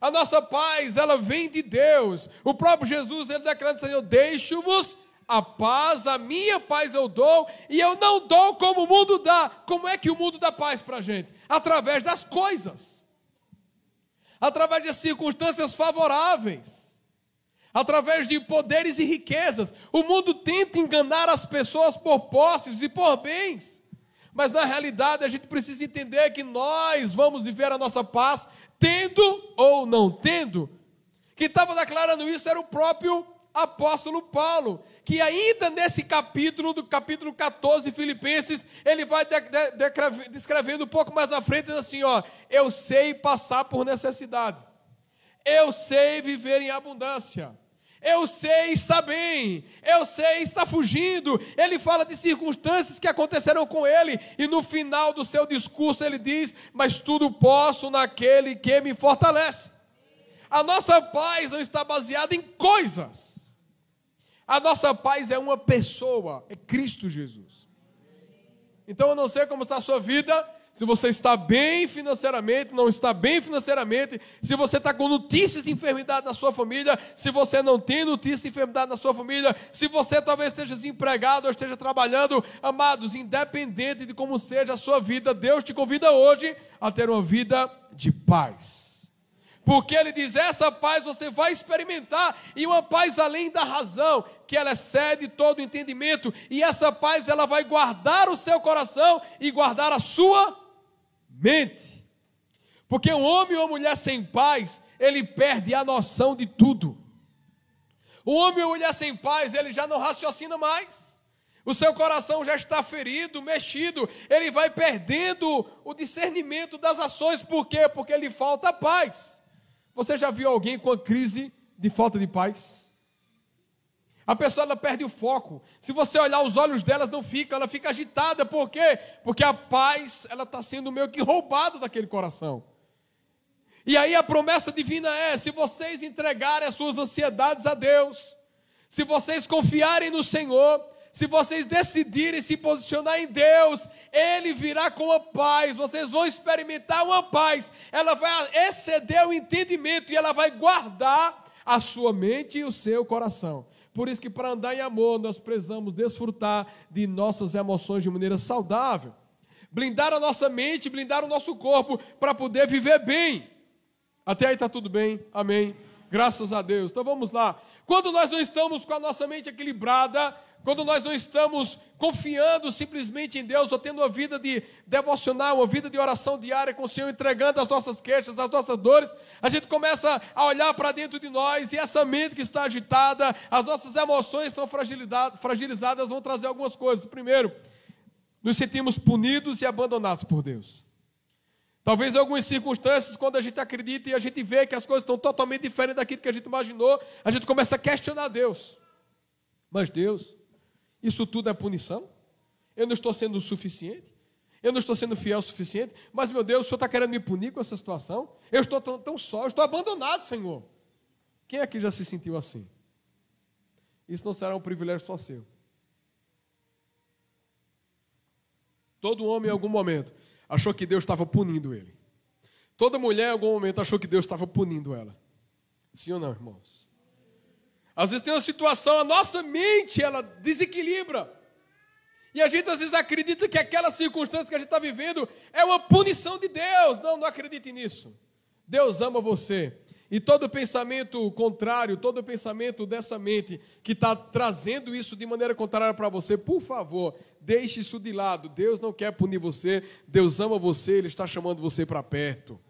A nossa paz, ela vem de Deus. O próprio Jesus, ele declara, Senhor, deixo-vos a paz, a minha paz eu dou, e eu não dou como o mundo dá. Como é que o mundo dá paz para a gente? Através das coisas, através de circunstâncias favoráveis, através de poderes e riquezas. O mundo tenta enganar as pessoas por posses e por bens. Mas na realidade a gente precisa entender que nós vamos viver a nossa paz tendo ou não tendo. Quem estava declarando isso era o próprio apóstolo Paulo, que ainda nesse capítulo, do capítulo 14 Filipenses, ele vai de, de, de, descrevendo um pouco mais à frente, assim, ó, eu sei passar por necessidade, eu sei viver em abundância, eu sei estar bem, eu sei estar fugindo. Ele fala de circunstâncias que aconteceram com ele, e no final do seu discurso ele diz: Mas tudo posso naquele que me fortalece. A nossa paz não está baseada em coisas, a nossa paz é uma pessoa, é Cristo Jesus. Então eu não sei como está a sua vida, se você está bem financeiramente, não está bem financeiramente, se você está com notícias de enfermidade na sua família, se você não tem notícias de enfermidade na sua família, se você talvez esteja desempregado ou esteja trabalhando, amados, independente de como seja a sua vida, Deus te convida hoje a ter uma vida de paz. Porque ele diz: essa paz você vai experimentar, e uma paz além da razão, que ela excede todo entendimento, e essa paz ela vai guardar o seu coração e guardar a sua mente. Porque um homem ou uma mulher sem paz, ele perde a noção de tudo. Um homem ou mulher sem paz, ele já não raciocina mais. O seu coração já está ferido, mexido, ele vai perdendo o discernimento das ações, por quê? Porque lhe falta paz. Você já viu alguém com a crise de falta de paz? A pessoa ela perde o foco. Se você olhar os olhos delas não fica, ela fica agitada. Por quê? Porque a paz ela está sendo meio que roubada daquele coração. E aí a promessa divina é: se vocês entregarem as suas ansiedades a Deus, se vocês confiarem no Senhor, se vocês decidirem se posicionar em Deus, Ele virá com a paz, vocês vão experimentar uma paz, ela vai exceder o entendimento e ela vai guardar a sua mente e o seu coração. Por isso que para andar em amor, nós precisamos desfrutar de nossas emoções de maneira saudável. Blindar a nossa mente, blindar o nosso corpo para poder viver bem. Até aí está tudo bem? Amém. Graças a Deus. Então vamos lá. Quando nós não estamos com a nossa mente equilibrada, quando nós não estamos confiando simplesmente em Deus, ou tendo uma vida de devocional, uma vida de oração diária com o Senhor, entregando as nossas queixas, as nossas dores, a gente começa a olhar para dentro de nós e essa mente que está agitada, as nossas emoções estão fragilizadas, vão trazer algumas coisas. Primeiro, nos sentimos punidos e abandonados por Deus. Talvez em algumas circunstâncias, quando a gente acredita e a gente vê que as coisas estão totalmente diferentes daquilo que a gente imaginou, a gente começa a questionar Deus. Mas Deus, isso tudo é punição? Eu não estou sendo o suficiente? Eu não estou sendo fiel o suficiente? Mas, meu Deus, o Senhor está querendo me punir com essa situação? Eu estou tão, tão só, eu estou abandonado, Senhor. Quem aqui já se sentiu assim? Isso não será um privilégio só seu. Todo homem, em algum momento, achou que Deus estava punindo ele. Toda mulher, em algum momento, achou que Deus estava punindo ela. Sim ou não, irmãos? Às vezes tem uma situação, a nossa mente, ela desequilibra. E a gente às vezes acredita que aquela circunstância que a gente está vivendo é uma punição de Deus. Não, não acredite nisso. Deus ama você. E todo pensamento contrário, todo pensamento dessa mente que está trazendo isso de maneira contrária para você, por favor, deixe isso de lado. Deus não quer punir você, Deus ama você, Ele está chamando você para perto.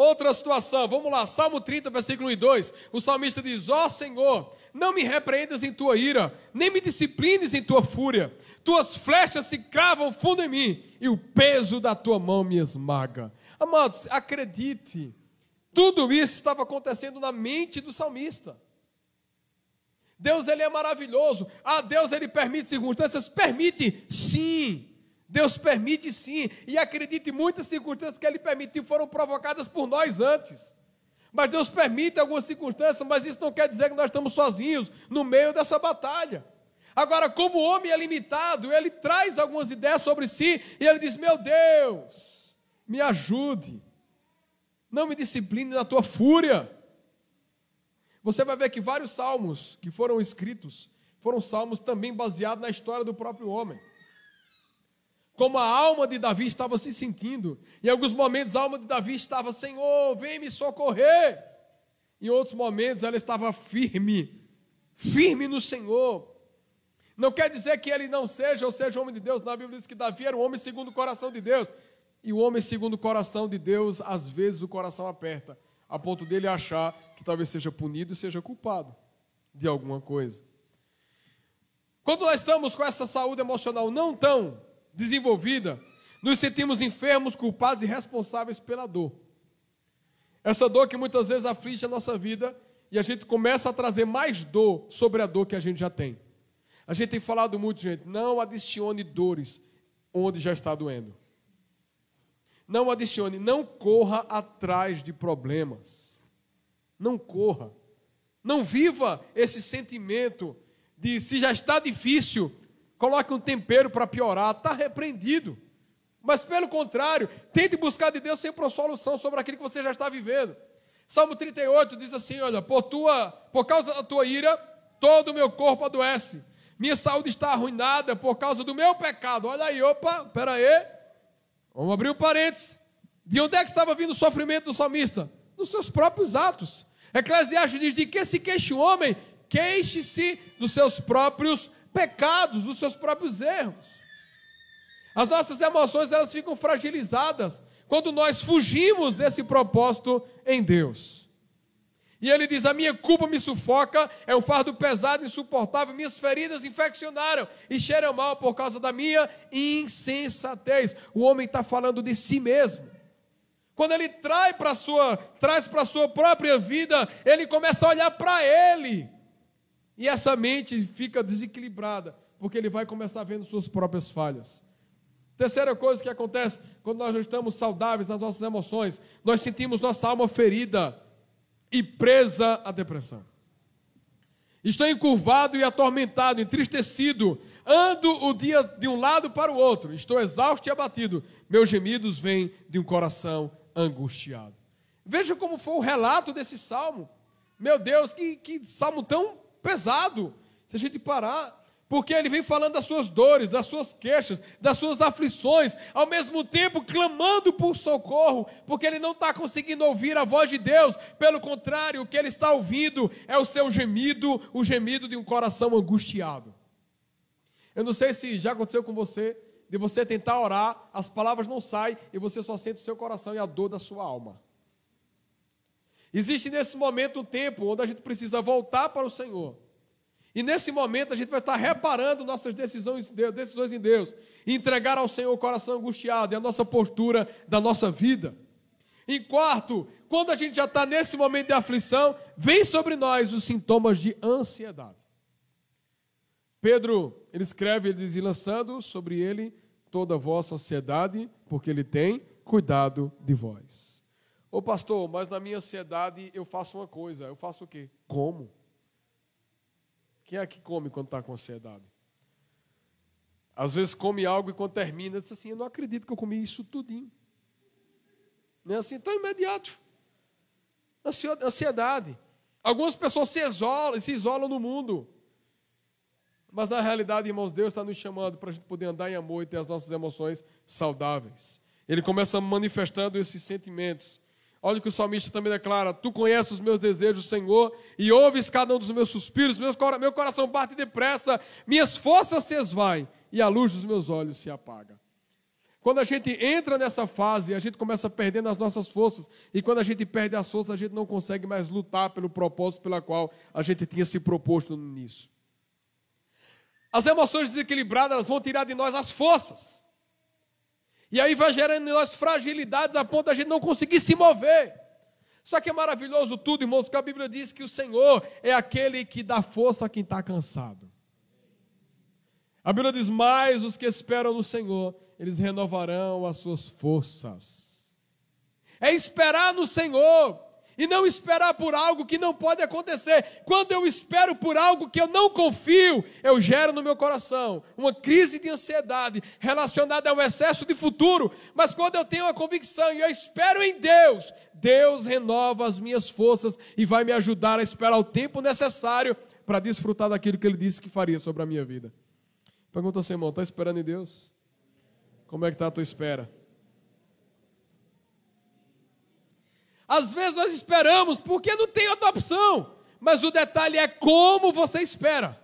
Outra situação, vamos lá, Salmo 30, versículo 1 e 2. O salmista diz: Ó oh, Senhor, não me repreendas em tua ira, nem me disciplines em tua fúria. Tuas flechas se cravam fundo em mim, e o peso da tua mão me esmaga. Amados, acredite, tudo isso estava acontecendo na mente do salmista. Deus ele é maravilhoso. Ah, Deus ele permite circunstâncias? Permite, sim. Deus permite sim, e acredite, muitas circunstâncias que Ele permitiu foram provocadas por nós antes. Mas Deus permite algumas circunstâncias, mas isso não quer dizer que nós estamos sozinhos no meio dessa batalha. Agora, como o homem é limitado, ele traz algumas ideias sobre si e ele diz: Meu Deus, me ajude, não me discipline na tua fúria. Você vai ver que vários salmos que foram escritos foram salmos também baseados na história do próprio homem como a alma de Davi estava se sentindo. Em alguns momentos a alma de Davi estava, Senhor, vem me socorrer. Em outros momentos ela estava firme, firme no Senhor. Não quer dizer que ele não seja ou seja homem de Deus. Na Bíblia diz que Davi era um homem segundo o coração de Deus. E o homem segundo o coração de Deus, às vezes o coração aperta, a ponto dele achar que talvez seja punido e seja culpado de alguma coisa. Quando nós estamos com essa saúde emocional não tão desenvolvida, nos sentimos enfermos, culpados e responsáveis pela dor. Essa dor que muitas vezes aflige a nossa vida e a gente começa a trazer mais dor sobre a dor que a gente já tem. A gente tem falado muito, gente, não adicione dores onde já está doendo. Não adicione, não corra atrás de problemas. Não corra. Não viva esse sentimento de se já está difícil, coloque um tempero para piorar, está repreendido. Mas pelo contrário, tente buscar de Deus sempre uma solução sobre aquilo que você já está vivendo. Salmo 38 diz assim: Olha, por, tua, por causa da tua ira, todo o meu corpo adoece. Minha saúde está arruinada por causa do meu pecado. Olha aí, opa, espera aí. Vamos abrir o um parênteses. De onde é que estava vindo o sofrimento do salmista? Dos seus próprios atos. Eclesiastes diz: de que se queixe o homem, queixe-se dos seus próprios pecados, dos seus próprios erros. As nossas emoções elas ficam fragilizadas quando nós fugimos desse propósito em Deus. E ele diz: A minha culpa me sufoca, é um fardo pesado insuportável, minhas feridas infeccionaram e cheiram mal por causa da minha insensatez. O homem está falando de si mesmo. Quando ele traz para sua, traz para a sua própria vida, ele começa a olhar para ele e essa mente fica desequilibrada, porque ele vai começar vendo suas próprias falhas. Terceira coisa que acontece quando nós não estamos saudáveis nas nossas emoções, nós sentimos nossa alma ferida e presa à depressão. Estou encurvado e atormentado, entristecido, ando o dia de um lado para o outro, estou exausto e abatido, meus gemidos vêm de um coração angustiado. Veja como foi o relato desse salmo. Meu Deus, que, que salmo tão pesado, se a gente parar, porque ele vem falando das suas dores, das suas queixas, das suas aflições, ao mesmo tempo clamando por socorro, porque ele não está conseguindo ouvir a voz de Deus, pelo contrário, o que ele está ouvindo é o seu gemido, o gemido de um coração angustiado. Eu não sei se já aconteceu com você, de você tentar orar, as palavras não saem e você só sente o seu coração e a dor da sua alma. Existe nesse momento um tempo onde a gente precisa voltar para o Senhor. E nesse momento a gente vai estar reparando nossas decisões, decisões em Deus, e entregar ao Senhor o coração angustiado, é a nossa postura da nossa vida. Em quarto, quando a gente já está nesse momento de aflição, vem sobre nós os sintomas de ansiedade. Pedro, ele escreve, ele diz, lançando sobre ele toda a vossa ansiedade, porque ele tem cuidado de vós. Ô pastor, mas na minha ansiedade eu faço uma coisa, eu faço o quê? Como? Quem é que come quando está com ansiedade? Às vezes come algo e quando termina, diz assim, eu não acredito que eu comi isso tudinho. Não é assim, tão imediato. Ansiedade. Algumas pessoas se isolam, se isolam no mundo. Mas na realidade, irmãos, Deus está nos chamando para a gente poder andar em amor e ter as nossas emoções saudáveis. Ele começa manifestando esses sentimentos. Olha o que o salmista também declara: Tu conheces os meus desejos, Senhor, e ouves cada um dos meus suspiros, meu coração bate depressa, minhas forças se esvaem e a luz dos meus olhos se apaga. Quando a gente entra nessa fase, a gente começa perdendo as nossas forças, e quando a gente perde as forças, a gente não consegue mais lutar pelo propósito pela qual a gente tinha se proposto nisso. As emoções desequilibradas vão tirar de nós as forças. E aí vai gerando em nós fragilidades a ponto de a gente não conseguir se mover. Só que é maravilhoso tudo, irmãos, que a Bíblia diz que o Senhor é aquele que dá força a quem está cansado. A Bíblia diz: mais os que esperam no Senhor, eles renovarão as suas forças. É esperar no Senhor e não esperar por algo que não pode acontecer. Quando eu espero por algo que eu não confio, eu gero no meu coração uma crise de ansiedade relacionada ao excesso de futuro. Mas quando eu tenho a convicção e eu espero em Deus, Deus renova as minhas forças e vai me ajudar a esperar o tempo necessário para desfrutar daquilo que Ele disse que faria sobre a minha vida. Pergunta ao seu irmão: está esperando em Deus? Como é que está a tua espera? Às vezes nós esperamos porque não tem outra opção. Mas o detalhe é como você espera.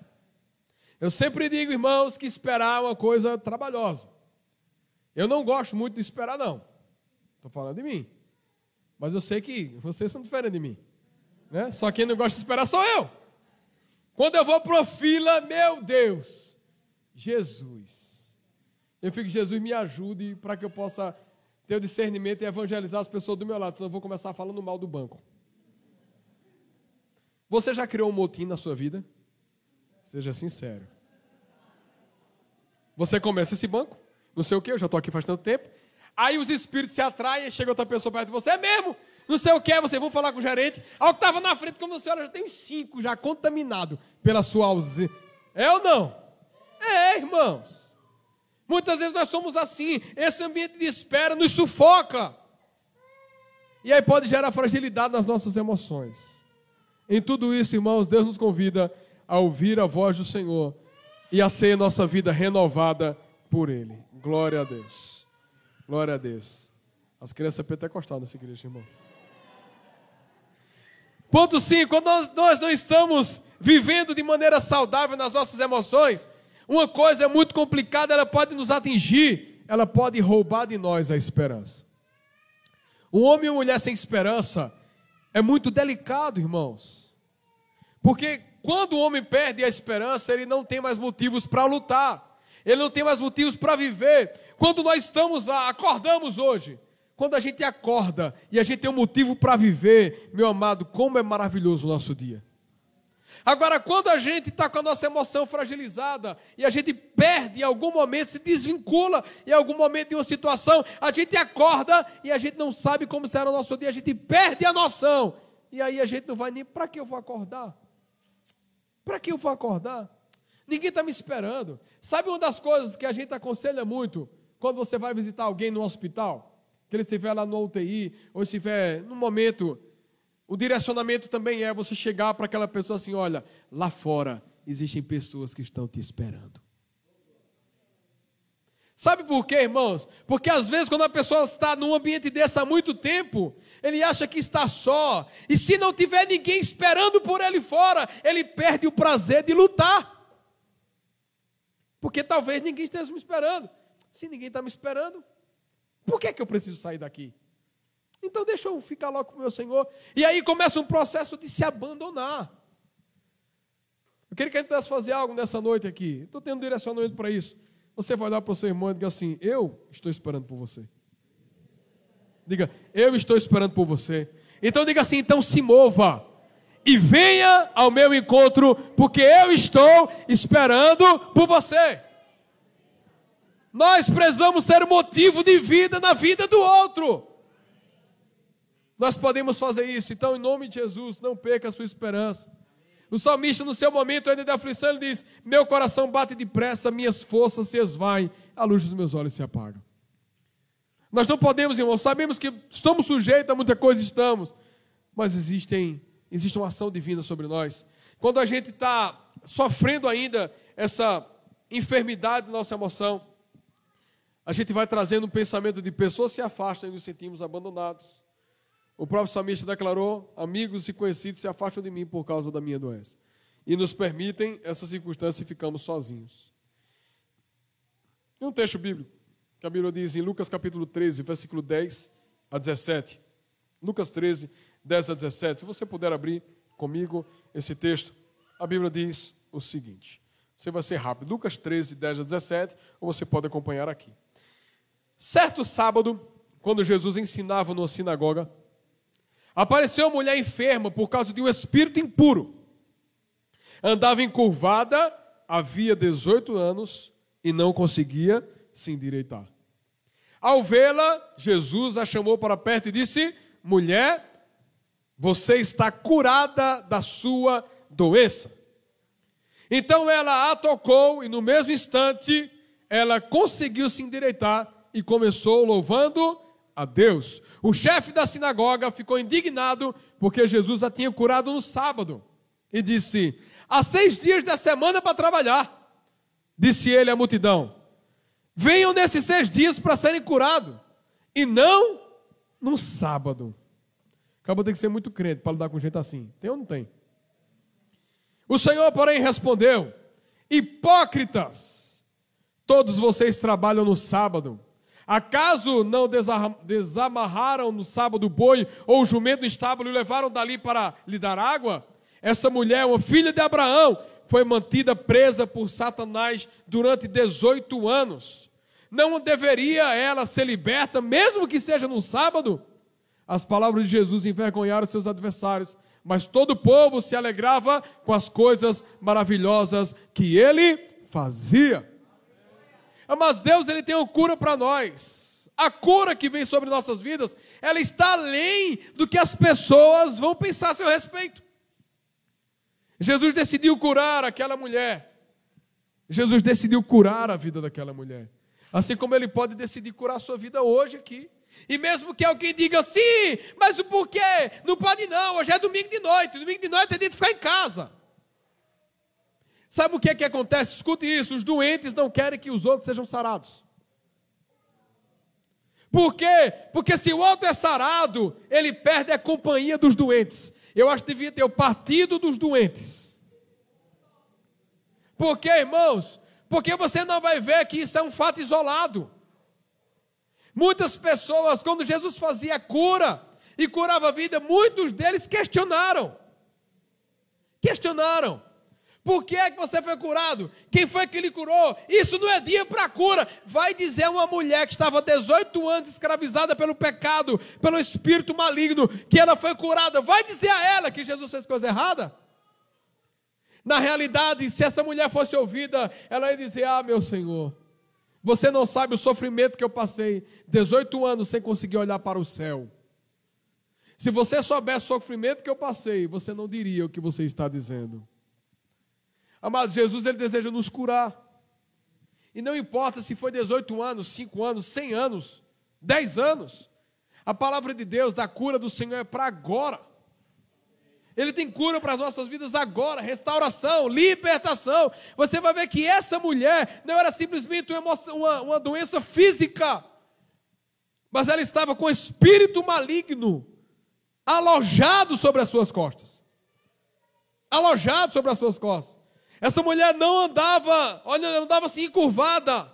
Eu sempre digo, irmãos, que esperar é uma coisa trabalhosa. Eu não gosto muito de esperar, não. Estou falando de mim. Mas eu sei que vocês são diferentes de mim. Né? Só quem não gosta de esperar sou eu. Quando eu vou para fila, meu Deus, Jesus. Eu fico, Jesus, me ajude para que eu possa ter o discernimento e evangelizar as pessoas do meu lado, senão eu vou começar falando mal do banco. Você já criou um motim na sua vida? Seja sincero. Você começa esse banco, não sei o que, eu já estou aqui faz tanto tempo. Aí os espíritos se atraem, chega outra pessoa perto de você, é mesmo? Não sei o que, você vai falar com o gerente. Ao que estava na frente, como a senhora já tem cinco já contaminado pela sua ausência. É ou não? É, irmãos. Muitas vezes nós somos assim, esse ambiente de espera nos sufoca. E aí pode gerar fragilidade nas nossas emoções. Em tudo isso, irmãos, Deus nos convida a ouvir a voz do Senhor e a ser nossa vida renovada por Ele. Glória a Deus. Glória a Deus. As crianças pentecostais nessa igreja, irmão. Ponto 5. Quando nós, nós não estamos vivendo de maneira saudável nas nossas emoções, uma coisa é muito complicada, ela pode nos atingir, ela pode roubar de nós a esperança. Um homem e uma mulher sem esperança é muito delicado, irmãos. Porque quando o homem perde a esperança, ele não tem mais motivos para lutar. Ele não tem mais motivos para viver. Quando nós estamos lá, acordamos hoje. Quando a gente acorda e a gente tem um motivo para viver, meu amado, como é maravilhoso o nosso dia. Agora, quando a gente está com a nossa emoção fragilizada e a gente perde em algum momento, se desvincula em algum momento de uma situação, a gente acorda e a gente não sabe como será o nosso dia, a gente perde a noção. E aí a gente não vai nem para que eu vou acordar? Para que eu vou acordar? Ninguém está me esperando. Sabe uma das coisas que a gente aconselha muito quando você vai visitar alguém no hospital? Que ele estiver lá no UTI, ou estiver num momento o direcionamento também é você chegar para aquela pessoa assim: olha, lá fora existem pessoas que estão te esperando. Sabe por quê, irmãos? Porque às vezes, quando a pessoa está num ambiente desse há muito tempo, ele acha que está só. E se não tiver ninguém esperando por ele fora, ele perde o prazer de lutar. Porque talvez ninguém esteja me esperando. Se ninguém está me esperando, por que, que eu preciso sair daqui? Então deixa eu ficar logo com o meu Senhor. E aí começa um processo de se abandonar. Eu queria que a gente pudesse fazer algo nessa noite aqui. Estou tendo um direcionamento para isso. Você vai olhar para o seu irmão e diga assim: Eu estou esperando por você. Diga, eu estou esperando por você. Então diga assim: então se mova e venha ao meu encontro, porque eu estou esperando por você. Nós precisamos ser motivo de vida na vida do outro. Nós podemos fazer isso, então, em nome de Jesus, não perca a sua esperança. O salmista, no seu momento ainda de aflição, ele diz: Meu coração bate depressa, minhas forças se esvaem, a luz dos meus olhos se apaga. Nós não podemos, irmão, sabemos que estamos sujeitos a muita coisa, estamos, mas existem, existe uma ação divina sobre nós. Quando a gente está sofrendo ainda essa enfermidade da nossa emoção, a gente vai trazendo um pensamento de pessoas se afastam e nos sentimos abandonados. O próprio salmista declarou: Amigos e conhecidos se afastam de mim por causa da minha doença. E nos permitem essa circunstância e ficamos sozinhos. Tem um texto bíblico que a Bíblia diz em Lucas capítulo 13, versículo 10 a 17. Lucas 13, 10 a 17. Se você puder abrir comigo esse texto, a Bíblia diz o seguinte. Você vai ser rápido. Lucas 13, 10 a 17, ou você pode acompanhar aqui. Certo sábado, quando Jesus ensinava numa sinagoga, apareceu uma mulher enferma por causa de um espírito impuro. Andava encurvada, havia 18 anos e não conseguia se endireitar. Ao vê-la, Jesus a chamou para perto e disse: Mulher, você está curada da sua doença. Então ela a tocou e no mesmo instante ela conseguiu se endireitar e começou louvando a Deus. O chefe da sinagoga ficou indignado porque Jesus a tinha curado no sábado e disse: Há seis dias da semana para trabalhar. Disse ele à multidão: Venham nesses seis dias para serem curados, e não no sábado. Acabou de ser muito crente para lidar com gente assim. Tem ou não tem? O Senhor, porém, respondeu: Hipócritas, todos vocês trabalham no sábado Acaso não desamarraram no sábado o boi ou o jumento no estábulo e levaram dali para lhe dar água? Essa mulher, uma filha de Abraão, foi mantida presa por Satanás durante 18 anos. Não deveria ela ser liberta, mesmo que seja no sábado? As palavras de Jesus envergonharam seus adversários, mas todo o povo se alegrava com as coisas maravilhosas que ele fazia. Mas Deus ele tem uma cura para nós. A cura que vem sobre nossas vidas, ela está além do que as pessoas vão pensar a seu respeito. Jesus decidiu curar aquela mulher. Jesus decidiu curar a vida daquela mulher. Assim como ele pode decidir curar a sua vida hoje aqui. E mesmo que alguém diga sim, mas o porquê? Não pode não, hoje é domingo de noite. Domingo de noite é dia de ficar em casa. Sabe o que é que acontece? Escute isso: os doentes não querem que os outros sejam sarados. Por quê? Porque se o outro é sarado, ele perde a companhia dos doentes. Eu acho que devia ter o partido dos doentes. Por quê, irmãos? Porque você não vai ver que isso é um fato isolado. Muitas pessoas, quando Jesus fazia cura e curava a vida, muitos deles questionaram. Questionaram. Por que é que você foi curado? Quem foi que lhe curou? Isso não é dia para cura. Vai dizer uma mulher que estava 18 anos escravizada pelo pecado, pelo espírito maligno, que ela foi curada. Vai dizer a ela que Jesus fez coisa errada? Na realidade, se essa mulher fosse ouvida, ela ia dizer: Ah, meu Senhor, você não sabe o sofrimento que eu passei 18 anos sem conseguir olhar para o céu. Se você soubesse o sofrimento que eu passei, você não diria o que você está dizendo. Amado, Jesus ele deseja nos curar. E não importa se foi 18 anos, 5 anos, 100 anos, 10 anos. A palavra de Deus, da cura do Senhor é para agora. Ele tem cura para as nossas vidas agora, restauração, libertação. Você vai ver que essa mulher não era simplesmente uma, uma, uma doença física, mas ela estava com espírito maligno alojado sobre as suas costas. Alojado sobre as suas costas. Essa mulher não andava, olha, andava assim encurvada.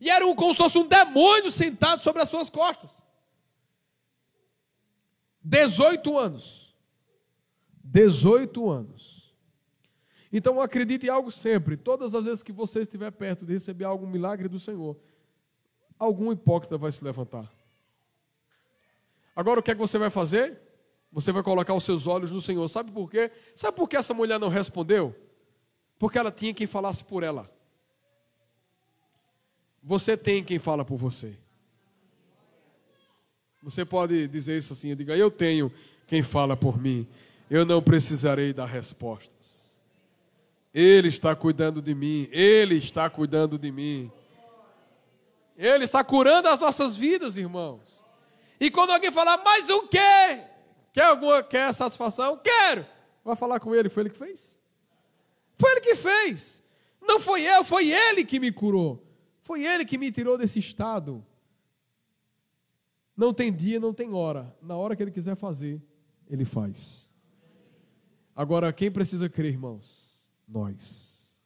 E era um, como se fosse um demônio sentado sobre as suas costas. 18 anos. 18 anos. Então acredite em algo sempre. Todas as vezes que você estiver perto de receber algum milagre do Senhor, algum hipócrita vai se levantar. Agora o que é que você vai fazer? Você vai colocar os seus olhos no Senhor. Sabe por quê? Sabe por que essa mulher não respondeu? Porque ela tinha quem falasse por ela. Você tem quem fala por você. Você pode dizer isso assim, diga, eu tenho quem fala por mim. Eu não precisarei dar respostas. Ele está cuidando de mim, ele está cuidando de mim. Ele está curando as nossas vidas, irmãos. E quando alguém falar, mais o quê? Quer alguma quer satisfação? Quero. Vai falar com ele, foi ele que fez? Foi ele que fez. Não foi eu, foi ele que me curou. Foi ele que me tirou desse estado. Não tem dia, não tem hora. Na hora que ele quiser fazer, ele faz. Agora, quem precisa crer, irmãos? Nós.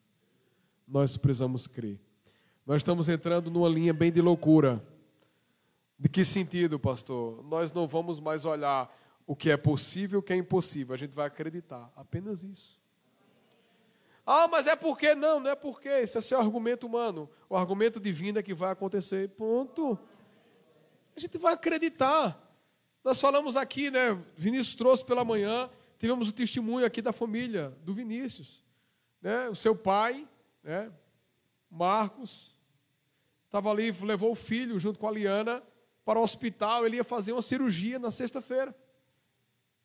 Nós precisamos crer. Nós estamos entrando numa linha bem de loucura. De que sentido, pastor? Nós não vamos mais olhar o que é possível o que é impossível. A gente vai acreditar. Apenas isso. Ah, mas é porque não, não é porque. Esse é seu argumento humano. O argumento divino é que vai acontecer. Ponto. A gente vai acreditar. Nós falamos aqui, né? Vinícius trouxe pela manhã. Tivemos o testemunho aqui da família do Vinícius. Né? O seu pai, né? Marcos, estava ali, levou o filho junto com a Liana para o hospital. Ele ia fazer uma cirurgia na sexta-feira.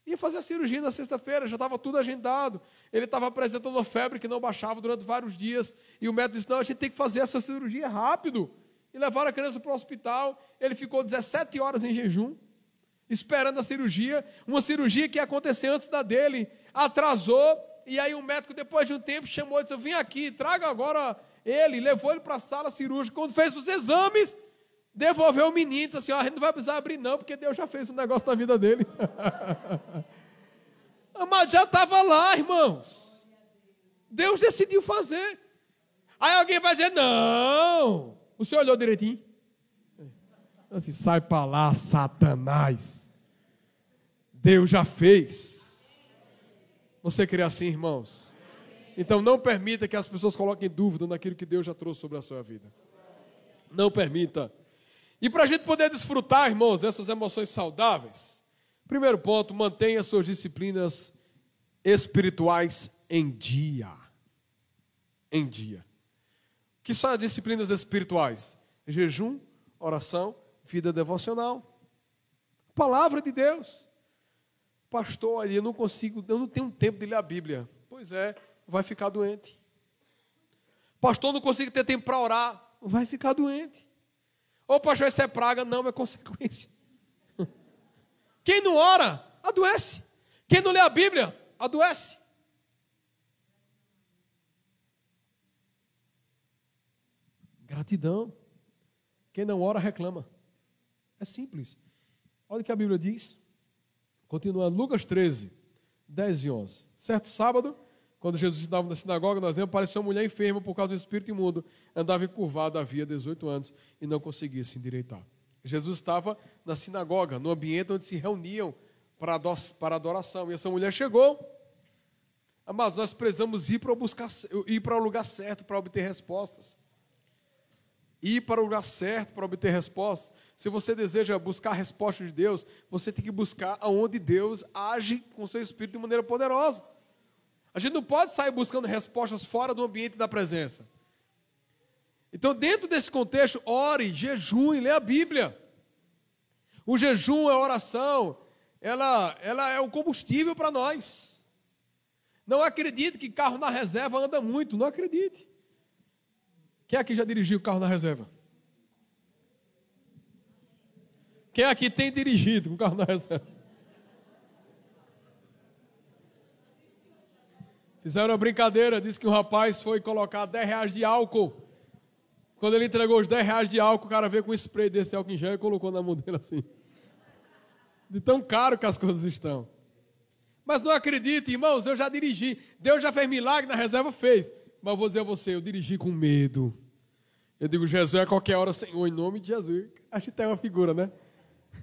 Ia fazer a cirurgia na sexta-feira, já estava tudo agendado. Ele estava apresentando febre que não baixava durante vários dias. E o médico disse: Não, a gente tem que fazer essa cirurgia rápido. E levaram a criança para o hospital. Ele ficou 17 horas em jejum, esperando a cirurgia. Uma cirurgia que ia acontecer antes da dele. Atrasou. E aí o médico, depois de um tempo, chamou e disse: Vem aqui, traga agora ele. Levou ele para a sala cirúrgica. Quando fez os exames, devolveu o menino, disse assim: ó, a gente não vai precisar abrir, não, porque Deus já fez um negócio na vida dele. Mas já estava lá, irmãos. Deus decidiu fazer. Aí alguém vai dizer: não. O senhor olhou direitinho? Sai para lá, Satanás. Deus já fez. Você crê assim, irmãos? Então não permita que as pessoas coloquem dúvida naquilo que Deus já trouxe sobre a sua vida. Não permita. E para a gente poder desfrutar, irmãos, dessas emoções saudáveis, primeiro ponto, mantenha suas disciplinas espirituais em dia. Em dia. O que são as disciplinas espirituais? Jejum, oração, vida devocional. Palavra de Deus. Pastor, eu não consigo, eu não tenho tempo de ler a Bíblia. Pois é, vai ficar doente. Pastor, não consigo ter tempo para orar. Vai ficar doente. Ô pastor, isso é praga? Não, é consequência. Quem não ora, adoece. Quem não lê a Bíblia, adoece. Gratidão. Quem não ora, reclama. É simples. Olha o que a Bíblia diz. Continuando, Lucas 13, 10 e 11. Certo sábado, quando Jesus estava na sinagoga, nós vemos, apareceu uma mulher enferma por causa do espírito imundo. Andava encurvada havia 18 anos e não conseguia se endireitar. Jesus estava na sinagoga, no ambiente onde se reuniam para adoração. E essa mulher chegou. Mas nós precisamos ir para, buscar, ir para o lugar certo para obter respostas. Ir para o lugar certo para obter respostas. Se você deseja buscar a resposta de Deus, você tem que buscar aonde Deus age com seu espírito de maneira poderosa. A gente não pode sair buscando respostas fora do ambiente da presença. Então, dentro desse contexto, ore, jejue, lê a Bíblia. O jejum, a oração, ela, ela é um combustível para nós. Não acredite que carro na reserva anda muito, não acredite. Quem aqui já dirigiu carro na reserva? Quem aqui tem dirigido com carro na reserva? Fizeram uma brincadeira, disse que um rapaz foi colocar 10 reais de álcool. Quando ele entregou os 10 reais de álcool, o cara veio com um spray desse álcool em gel e colocou na mão dele assim. De tão caro que as coisas estão. Mas não acredite, irmãos, eu já dirigi. Deus já fez milagre na reserva, fez. Mas eu vou dizer a você, eu dirigi com medo. Eu digo, Jesus, a qualquer hora, Senhor, em nome de Jesus. Acho que tem uma figura, né?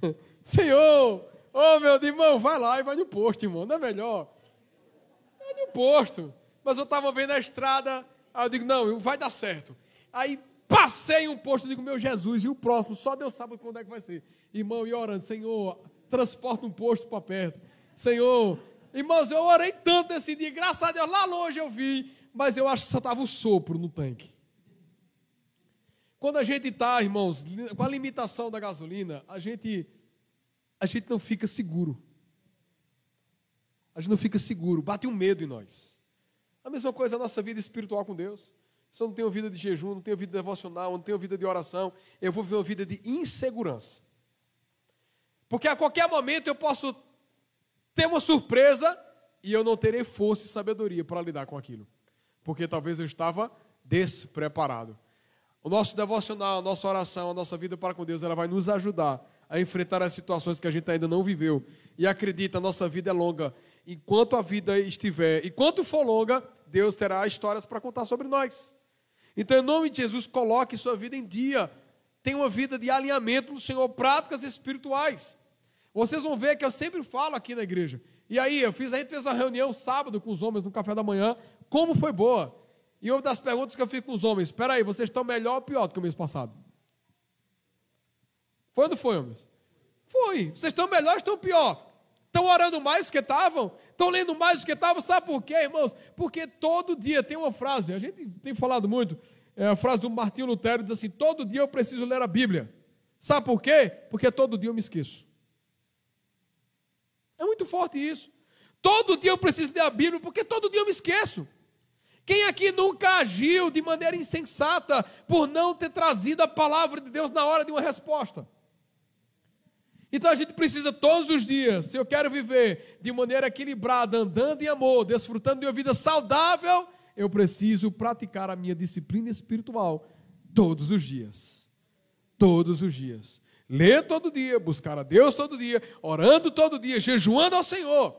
Senhor, ô meu Deus, irmão, vai lá e vai no posto, irmão, não é melhor? Vai no posto. Mas eu estava vendo a estrada, aí eu digo, não, vai dar certo. Aí passei um posto, eu digo, meu Jesus, e o próximo? Só Deus sabe quando é que vai ser. Irmão, e orando, Senhor, transporta um posto para perto. Senhor, irmãos, eu orei tanto nesse dia, graças a Deus, lá longe eu vi, mas eu acho que só estava o sopro no tanque. Quando a gente está, irmãos, com a limitação da gasolina, a gente, a gente não fica seguro. A gente não fica seguro, bate um medo em nós. A mesma coisa a nossa vida espiritual com Deus. Se eu não tenho vida de jejum, não tenho vida devocional, não tenho vida de oração, eu vou viver uma vida de insegurança. Porque a qualquer momento eu posso ter uma surpresa e eu não terei força e sabedoria para lidar com aquilo. Porque talvez eu estava despreparado. O nosso devocional, a nossa oração, a nossa vida para com Deus, ela vai nos ajudar a enfrentar as situações que a gente ainda não viveu. E acredita, a nossa vida é longa. Enquanto a vida estiver, enquanto for longa, Deus terá histórias para contar sobre nós. Então, em nome de Jesus, coloque sua vida em dia. Tenha uma vida de alinhamento no Senhor, práticas espirituais. Vocês vão ver que eu sempre falo aqui na igreja. E aí, eu fiz, a gente fez uma reunião sábado com os homens no café da manhã. Como foi boa? E uma das perguntas que eu fiz com os homens: espera aí, vocês estão melhor ou pior do que o mês passado? Foi ou não foi, homens? Foi. Vocês estão melhor ou estão pior? Estão orando mais do que estavam? Estão lendo mais do que estavam? Sabe por quê, irmãos? Porque todo dia tem uma frase, a gente tem falado muito, é a frase do Martinho Lutero, diz assim: todo dia eu preciso ler a Bíblia. Sabe por quê? Porque todo dia eu me esqueço. É muito forte isso. Todo dia eu preciso ler a Bíblia, porque todo dia eu me esqueço. Quem aqui nunca agiu de maneira insensata por não ter trazido a palavra de Deus na hora de uma resposta? Então a gente precisa todos os dias, se eu quero viver de maneira equilibrada, andando em amor, desfrutando de uma vida saudável, eu preciso praticar a minha disciplina espiritual todos os dias. Todos os dias. Ler todo dia, buscar a Deus todo dia, orando todo dia, jejuando ao Senhor.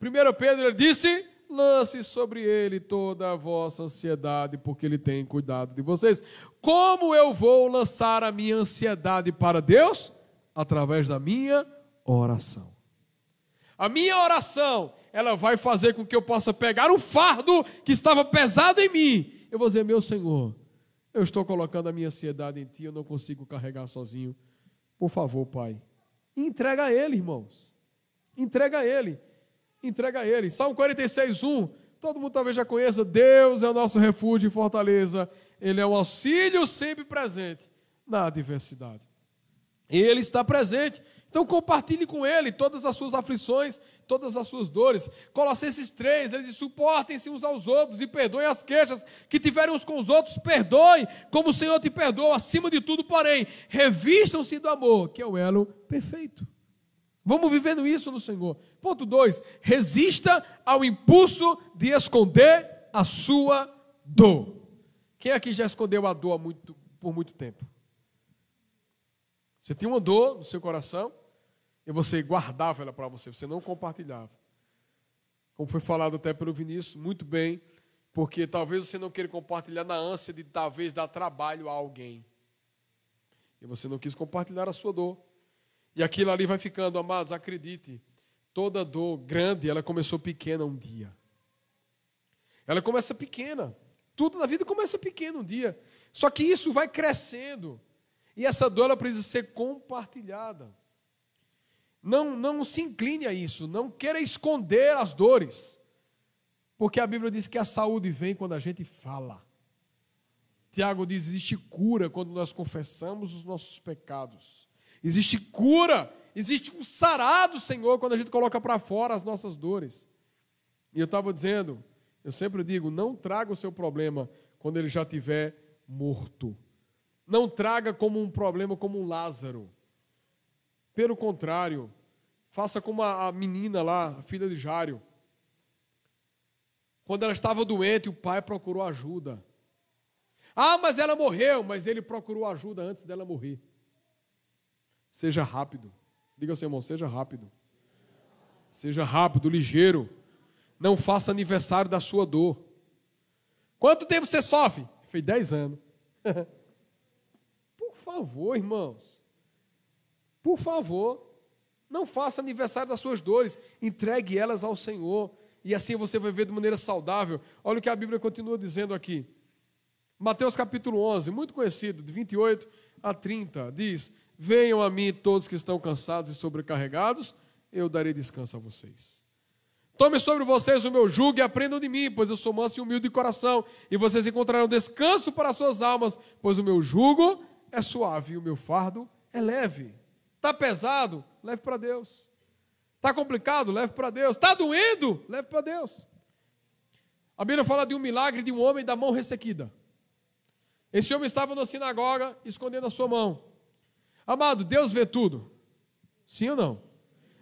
1 Pedro disse: lance sobre ele toda a vossa ansiedade, porque ele tem cuidado de vocês. Como eu vou lançar a minha ansiedade para Deus? Através da minha oração. A minha oração, ela vai fazer com que eu possa pegar um fardo que estava pesado em mim. Eu vou dizer, meu Senhor, eu estou colocando a minha ansiedade em Ti, eu não consigo carregar sozinho. Por favor, Pai, entrega a Ele, irmãos. Entrega a Ele entrega a Ele. Salmo 46, 1. Todo mundo talvez já conheça. Deus é o nosso refúgio e fortaleza. Ele é um auxílio sempre presente na adversidade. Ele está presente. Então compartilhe com Ele todas as suas aflições, todas as suas dores. Colossenses 3, ele diz: suportem-se uns aos outros e perdoem as queixas que tiverem uns com os outros. Perdoem, como o Senhor te perdoa. Acima de tudo, porém, revistam-se do amor, que é o elo perfeito. Vamos vivendo isso no Senhor. Ponto 2: resista ao impulso de esconder a sua dor. Quem aqui já escondeu a dor muito, por muito tempo? Você tinha uma dor no seu coração e você guardava ela para você, você não compartilhava. Como foi falado até pelo Vinícius, muito bem, porque talvez você não queira compartilhar na ânsia de talvez dar trabalho a alguém. E você não quis compartilhar a sua dor. E aquilo ali vai ficando, amados, acredite, toda dor grande, ela começou pequena um dia. Ela começa pequena. Tudo na vida começa pequeno um dia. Só que isso vai crescendo. E essa dor ela precisa ser compartilhada. Não, não se incline a isso, não queira esconder as dores. Porque a Bíblia diz que a saúde vem quando a gente fala. Tiago diz: existe cura quando nós confessamos os nossos pecados. Existe cura, existe um sarado, Senhor, quando a gente coloca para fora as nossas dores. E eu estava dizendo, eu sempre digo, não traga o seu problema quando ele já estiver morto. Não traga como um problema como um Lázaro. Pelo contrário, faça como a menina lá, a filha de Jário. Quando ela estava doente, o pai procurou ajuda. Ah, mas ela morreu, mas ele procurou ajuda antes dela morrer. Seja rápido. Diga ao seu irmão, seja rápido. Seja rápido, ligeiro. Não faça aniversário da sua dor. Quanto tempo você sofre? Fez 10 anos. Favor, irmãos. Por favor. Não faça aniversário das suas dores. Entregue elas ao Senhor. E assim você vai ver de maneira saudável. Olha o que a Bíblia continua dizendo aqui. Mateus capítulo 11, muito conhecido, de 28 a 30, diz: Venham a mim todos que estão cansados e sobrecarregados, eu darei descanso a vocês. Tome sobre vocês o meu jugo e aprendam de mim, pois eu sou manso e humilde de coração, e vocês encontrarão descanso para as suas almas, pois o meu jugo é suave e o meu fardo é leve. Está pesado? Leve para Deus. Está complicado? Leve para Deus. Está doendo? Leve para Deus. A Bíblia fala de um milagre de um homem da mão ressequida. Esse homem estava na sinagoga escondendo a sua mão. Amado, Deus vê tudo. Sim ou não?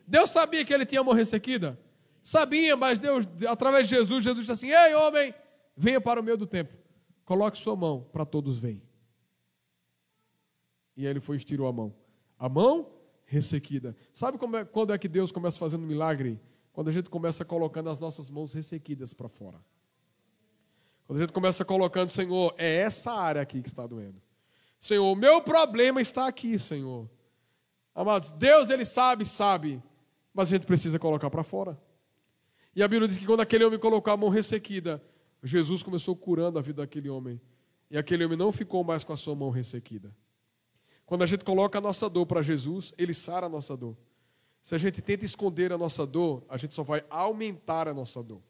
Deus sabia que ele tinha a mão ressequida? Sabia, mas Deus, através de Jesus, Jesus disse assim: Ei, homem, venha para o meio do templo. Coloque sua mão para todos verem. E aí ele foi e estirou a mão. A mão ressequida. Sabe é, quando é que Deus começa fazendo um milagre? Quando a gente começa colocando as nossas mãos ressequidas para fora. Quando a gente começa colocando, Senhor, é essa área aqui que está doendo. Senhor, o meu problema está aqui, Senhor. Amados, Deus, Ele sabe, sabe, mas a gente precisa colocar para fora. E a Bíblia diz que quando aquele homem colocou a mão ressequida, Jesus começou curando a vida daquele homem. E aquele homem não ficou mais com a sua mão ressequida. Quando a gente coloca a nossa dor para Jesus, ele sara a nossa dor. Se a gente tenta esconder a nossa dor, a gente só vai aumentar a nossa dor.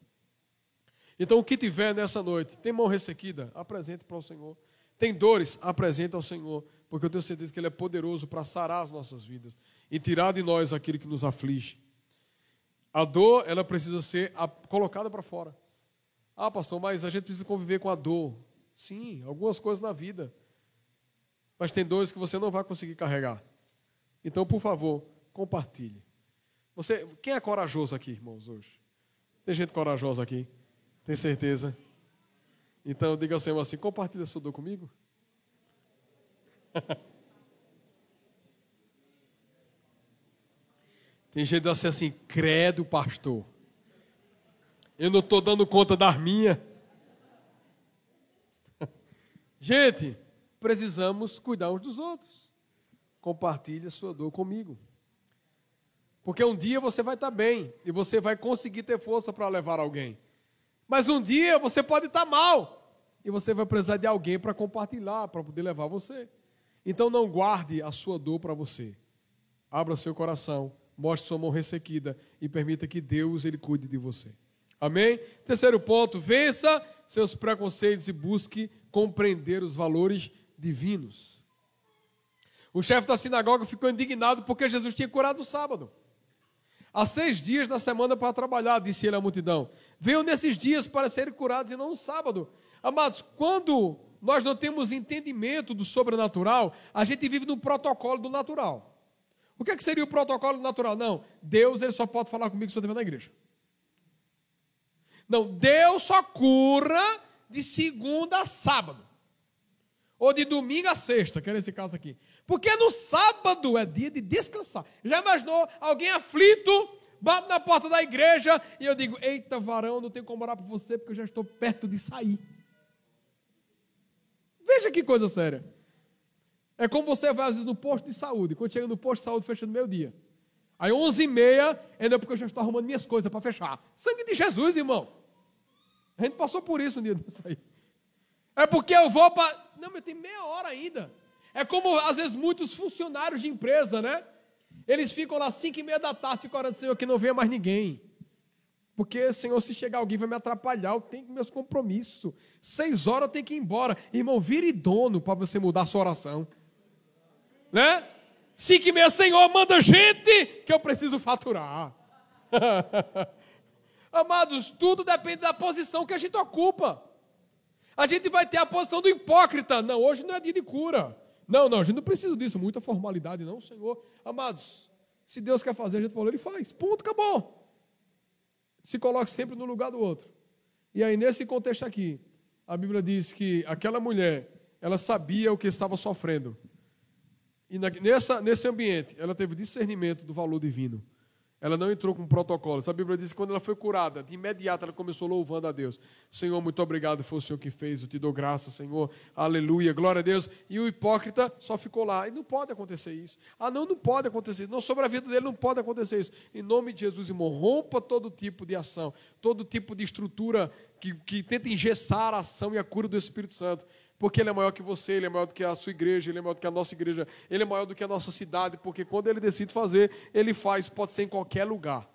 Então, o que tiver nessa noite, tem mão ressequida, apresente para o Senhor. Tem dores, apresente ao Senhor, porque eu tenho certeza que Ele é poderoso para sarar as nossas vidas e tirar de nós aquilo que nos aflige. A dor, ela precisa ser colocada para fora. Ah, pastor, mas a gente precisa conviver com a dor. Sim, algumas coisas na vida. Mas tem dores que você não vai conseguir carregar. Então, por favor, compartilhe. Você, quem é corajoso aqui, irmãos, hoje? Tem gente corajosa aqui? Tem certeza? Então, diga ao Senhor assim: compartilha sua dor comigo. Tem gente assim assim, credo, pastor. Eu não estou dando conta das minhas. Gente, precisamos cuidar uns dos outros. Compartilhe a sua dor comigo. Porque um dia você vai estar bem e você vai conseguir ter força para levar alguém. Mas um dia você pode estar mal e você vai precisar de alguém para compartilhar, para poder levar você. Então não guarde a sua dor para você. Abra seu coração mostre sua mão ressequida e permita que Deus ele cuide de você. Amém? Terceiro ponto, vença seus preconceitos e busque compreender os valores divinos. O chefe da sinagoga ficou indignado porque Jesus tinha curado no sábado. Há seis dias da semana para trabalhar, disse ele à multidão. Venham nesses dias para serem curados e não no sábado. Amados, quando nós não temos entendimento do sobrenatural, a gente vive no protocolo do natural. O que, é que seria o protocolo natural? Não, Deus ele só pode falar comigo se eu estiver na igreja. Não, Deus só cura de segunda a sábado. Ou de domingo a sexta, que era esse caso aqui. Porque no sábado é dia de descansar. Já imaginou alguém aflito, bate na porta da igreja e eu digo: Eita, varão, não tenho como orar por você porque eu já estou perto de sair. Veja que coisa séria. É como você vai às vezes no posto de saúde. Quando chega no posto de saúde, fecha no meio dia. Aí 11 e meia, ainda é porque eu já estou arrumando minhas coisas para fechar. Sangue de Jesus, irmão. A gente passou por isso um dia aí. É porque eu vou para... Não, mas tem meia hora ainda. É como, às vezes, muitos funcionários de empresa, né? Eles ficam lá 5 e meia da tarde, ficam orando, Senhor, que não venha mais ninguém. Porque, Senhor, se chegar alguém vai me atrapalhar, eu tenho meus compromissos. Seis horas eu tenho que ir embora. Irmão, vire dono para você mudar a sua oração né? Cinco e meia, Senhor, manda gente que eu preciso faturar. Amados, tudo depende da posição que a gente ocupa. A gente vai ter a posição do hipócrita. Não, hoje não é dia de cura. Não, não, a gente não precisa disso, muita formalidade, não, Senhor. Amados, se Deus quer fazer, a gente falou, Ele faz. Ponto, acabou. Se coloque sempre no lugar do outro. E aí, nesse contexto aqui, a Bíblia diz que aquela mulher, ela sabia o que estava sofrendo. E nessa, nesse ambiente, ela teve discernimento do valor divino. Ela não entrou com protocolo. A Bíblia diz que quando ela foi curada, de imediato ela começou louvando a Deus. Senhor, muito obrigado, foi o Senhor que fez, eu te dou graça, Senhor. Aleluia, glória a Deus. E o hipócrita só ficou lá. E não pode acontecer isso. Ah, não, não pode acontecer isso. Não, sobre a vida dele não pode acontecer isso. Em nome de Jesus, irmão, rompa todo tipo de ação, todo tipo de estrutura que, que tenta engessar a ação e a cura do Espírito Santo porque ele é maior que você, ele é maior do que a sua igreja, ele é maior do que a nossa igreja, ele é maior do que a nossa cidade, porque quando ele decide fazer, ele faz, pode ser em qualquer lugar.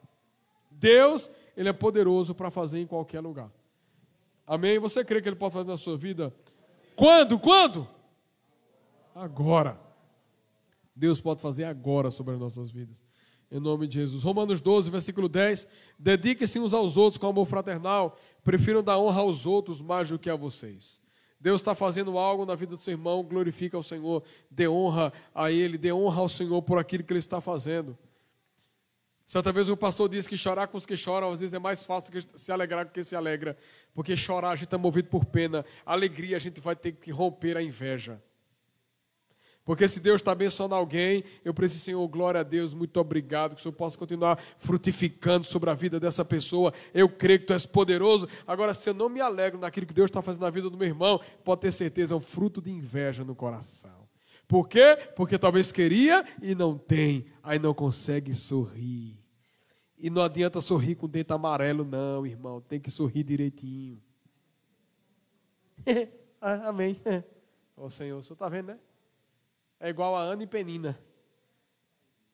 Deus, ele é poderoso para fazer em qualquer lugar. Amém? Você crê que ele pode fazer na sua vida? Quando? Quando? Agora. Deus pode fazer agora sobre as nossas vidas. Em nome de Jesus. Romanos 12, versículo 10. Dediquem-se uns aos outros com amor fraternal. Prefiram dar honra aos outros mais do que a vocês. Deus está fazendo algo na vida do seu irmão, glorifica ao Senhor, dê honra a Ele, dê honra ao Senhor por aquilo que Ele está fazendo. Certa vez o pastor disse que chorar com os que choram, às vezes é mais fácil que se alegrar do que se alegra, porque chorar a gente é movido por pena, alegria a gente vai ter que romper a inveja. Porque se Deus está abençoando alguém, eu preciso, Senhor, glória a Deus, muito obrigado, que o Senhor possa continuar frutificando sobre a vida dessa pessoa. Eu creio que Tu és poderoso. Agora, se eu não me alegro naquilo que Deus está fazendo na vida do meu irmão, pode ter certeza, é um fruto de inveja no coração. Por quê? Porque talvez queria e não tem, aí não consegue sorrir. E não adianta sorrir com dente amarelo, não, irmão. Tem que sorrir direitinho. Ah, amém. Ô Senhor, o Senhor está vendo, né? É igual a Ana e Penina.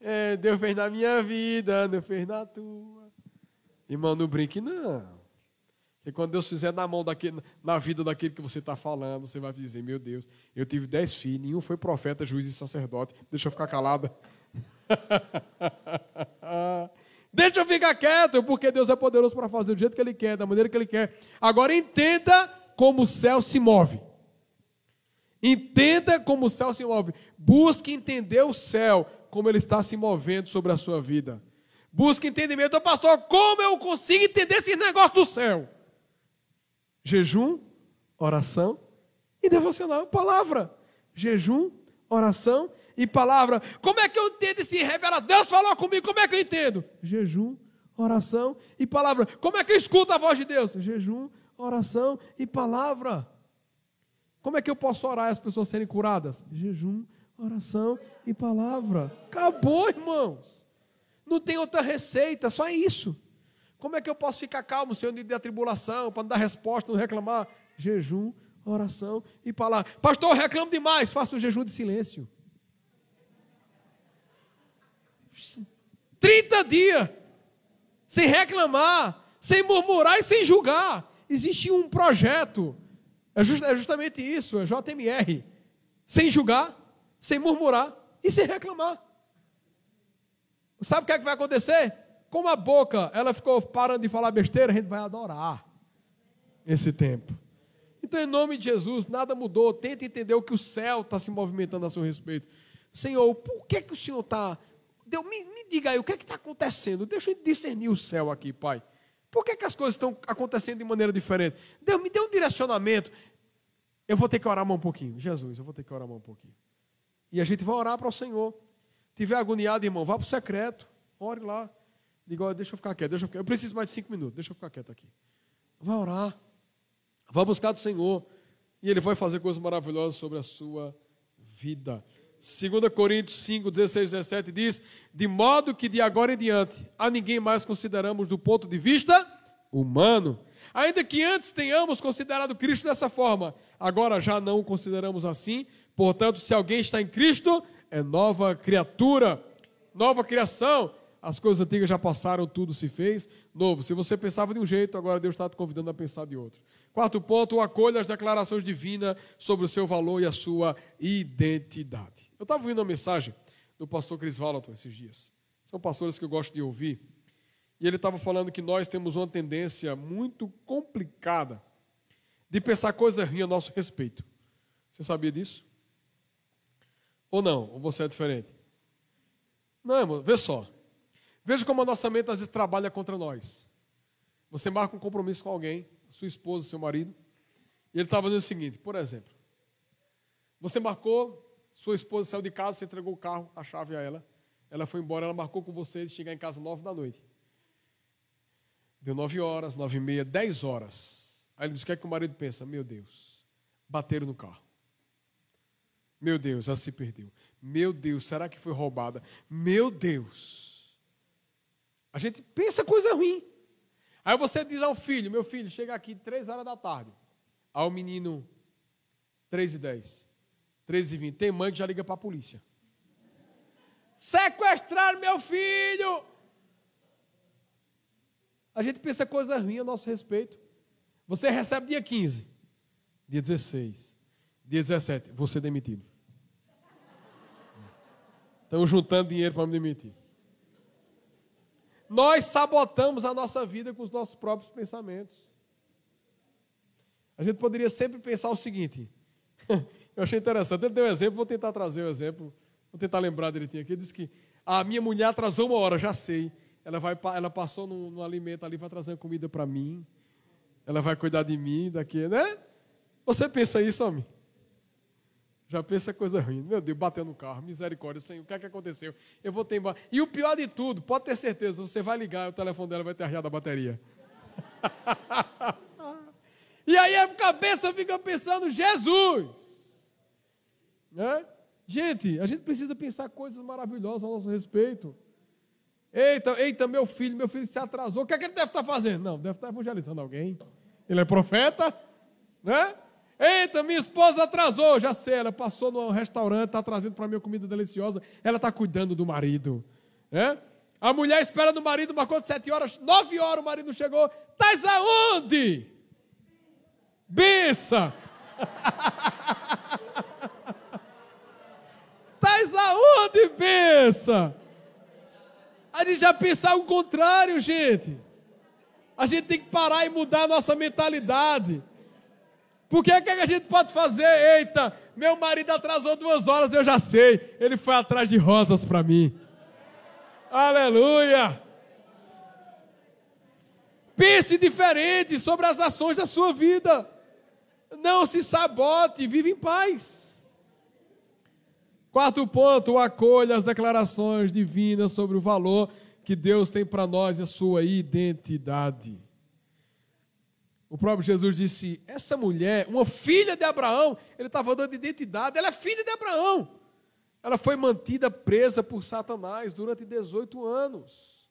É, Deus fez na minha vida, Deus fez na tua. Irmão, não brinque, não. Porque quando Deus fizer na mão daquele, na vida daquele que você está falando, você vai dizer, meu Deus, eu tive dez filhos, nenhum foi profeta, juiz e sacerdote. Deixa eu ficar calada. Deixa eu ficar quieto, porque Deus é poderoso para fazer do jeito que Ele quer, da maneira que Ele quer. Agora entenda como o céu se move. Entenda como o céu se move. Busque entender o céu, como ele está se movendo sobre a sua vida. Busque entendimento. Pastor, como eu consigo entender esse negócio do céu? Jejum, oração e devocional. Palavra. Jejum, oração e palavra. Como é que eu entendo esse revela? Deus falou comigo, como é que eu entendo? Jejum, oração e palavra. Como é que eu escuto a voz de Deus? Jejum, oração e palavra. Como é que eu posso orar e as pessoas serem curadas? Jejum, oração e palavra. Acabou, irmãos. Não tem outra receita, só isso. Como é que eu posso ficar calmo, Senhor, dia da tribulação, para não dar resposta, não reclamar? Jejum, oração e palavra. Pastor, eu reclamo demais, faça um jejum de silêncio. 30 dias, sem reclamar, sem murmurar e sem julgar. Existe um projeto é, just, é justamente isso, é JMR. Sem julgar, sem murmurar e sem reclamar. Sabe o que, é que vai acontecer? Como a boca ela ficou parando de falar besteira, a gente vai adorar esse tempo. Então, em nome de Jesus, nada mudou. Tente entender o que o céu está se movimentando a seu respeito. Senhor, por que, que o Senhor está. Me, me diga aí, o que é está acontecendo? Deixa eu discernir o céu aqui, Pai. Por que, que as coisas estão acontecendo de maneira diferente? Deus me dê um direcionamento. Eu vou ter que orar um pouquinho. Jesus, eu vou ter que orar um pouquinho. E a gente vai orar para o Senhor. Tiver agoniado, irmão, vá para o secreto. Ore lá. Diga, deixa eu ficar quieto, deixa eu, ficar. eu preciso mais de cinco minutos, deixa eu ficar quieto aqui. Vai orar. Vá buscar do Senhor. E Ele vai fazer coisas maravilhosas sobre a sua vida. 2 Coríntios 5, 16, 17 diz: De modo que de agora em diante a ninguém mais consideramos do ponto de vista humano. Ainda que antes tenhamos considerado Cristo dessa forma, agora já não o consideramos assim. Portanto, se alguém está em Cristo, é nova criatura, nova criação. As coisas antigas já passaram, tudo se fez novo. Se você pensava de um jeito, agora Deus está te convidando a pensar de outro. Quarto ponto, acolha as declarações divinas sobre o seu valor e a sua identidade. Eu estava ouvindo uma mensagem do pastor Chris Valaton esses dias. São pastores que eu gosto de ouvir. E ele estava falando que nós temos uma tendência muito complicada de pensar coisas ruins a nosso respeito. Você sabia disso? Ou não? Ou você é diferente? Não, irmão, vê só. Veja como a nossa mente às vezes trabalha contra nós. Você marca um compromisso com alguém, sua esposa, seu marido, e ele estava dizendo o seguinte, por exemplo, você marcou, sua esposa saiu de casa, você entregou o carro, a chave a ela, Ela foi embora, ela marcou com você de chegar em casa nove da noite. Deu nove horas, nove e meia, dez horas. Aí ele diz: o que é que o marido pensa? Meu Deus, bateram no carro. Meu Deus, ela se perdeu. Meu Deus, será que foi roubada? Meu Deus. A gente pensa coisa ruim. Aí você diz ao filho: Meu filho, chega aqui três horas da tarde. Ao menino, três e dez, três e vinte. Tem mãe que já liga para a polícia. Sequestraram meu filho! A gente pensa coisa ruim a nosso respeito. Você recebe dia 15, dia 16, dia 17, você demitido. Estão juntando dinheiro para me demitir. Nós sabotamos a nossa vida com os nossos próprios pensamentos. A gente poderia sempre pensar o seguinte. Eu achei interessante. Ele deu um exemplo, vou tentar trazer o um exemplo. Vou tentar lembrar direitinho aqui. Ele disse que a minha mulher atrasou uma hora, já sei. Ela, vai, ela passou no, no alimento ali, vai trazer comida para mim. Ela vai cuidar de mim daqui, né? Você pensa isso, homem? Já pensa coisa ruim. Meu Deus, bateu no carro, misericórdia, Senhor, o que é que aconteceu? Eu vou ter embora. E o pior de tudo, pode ter certeza, você vai ligar, o telefone dela vai ter arriado a bateria. e aí a cabeça fica pensando, Jesus! Né? Gente, a gente precisa pensar coisas maravilhosas ao nosso respeito. Eita, eita, meu filho, meu filho se atrasou. O que é que ele deve estar fazendo? Não, deve estar evangelizando alguém. Ele é profeta, né? Eita, minha esposa atrasou. Já sei, ela passou no restaurante, está trazendo para mim comida deliciosa. Ela está cuidando do marido. Né? A mulher espera no marido, marcou de sete horas, nove horas o marido não chegou. Estás aonde? Bença! Estás aonde, bença? A gente já pensa o contrário, gente. A gente tem que parar e mudar a nossa mentalidade. O que, é que a gente pode fazer? Eita, meu marido atrasou duas horas, eu já sei. Ele foi atrás de rosas para mim. Aleluia! Pense diferente sobre as ações da sua vida. Não se sabote, vive em paz. Quarto ponto, acolha as declarações divinas sobre o valor que Deus tem para nós e a sua identidade. O próprio Jesus disse: essa mulher, uma filha de Abraão, ele estava dando identidade, ela é filha de Abraão. Ela foi mantida presa por Satanás durante 18 anos.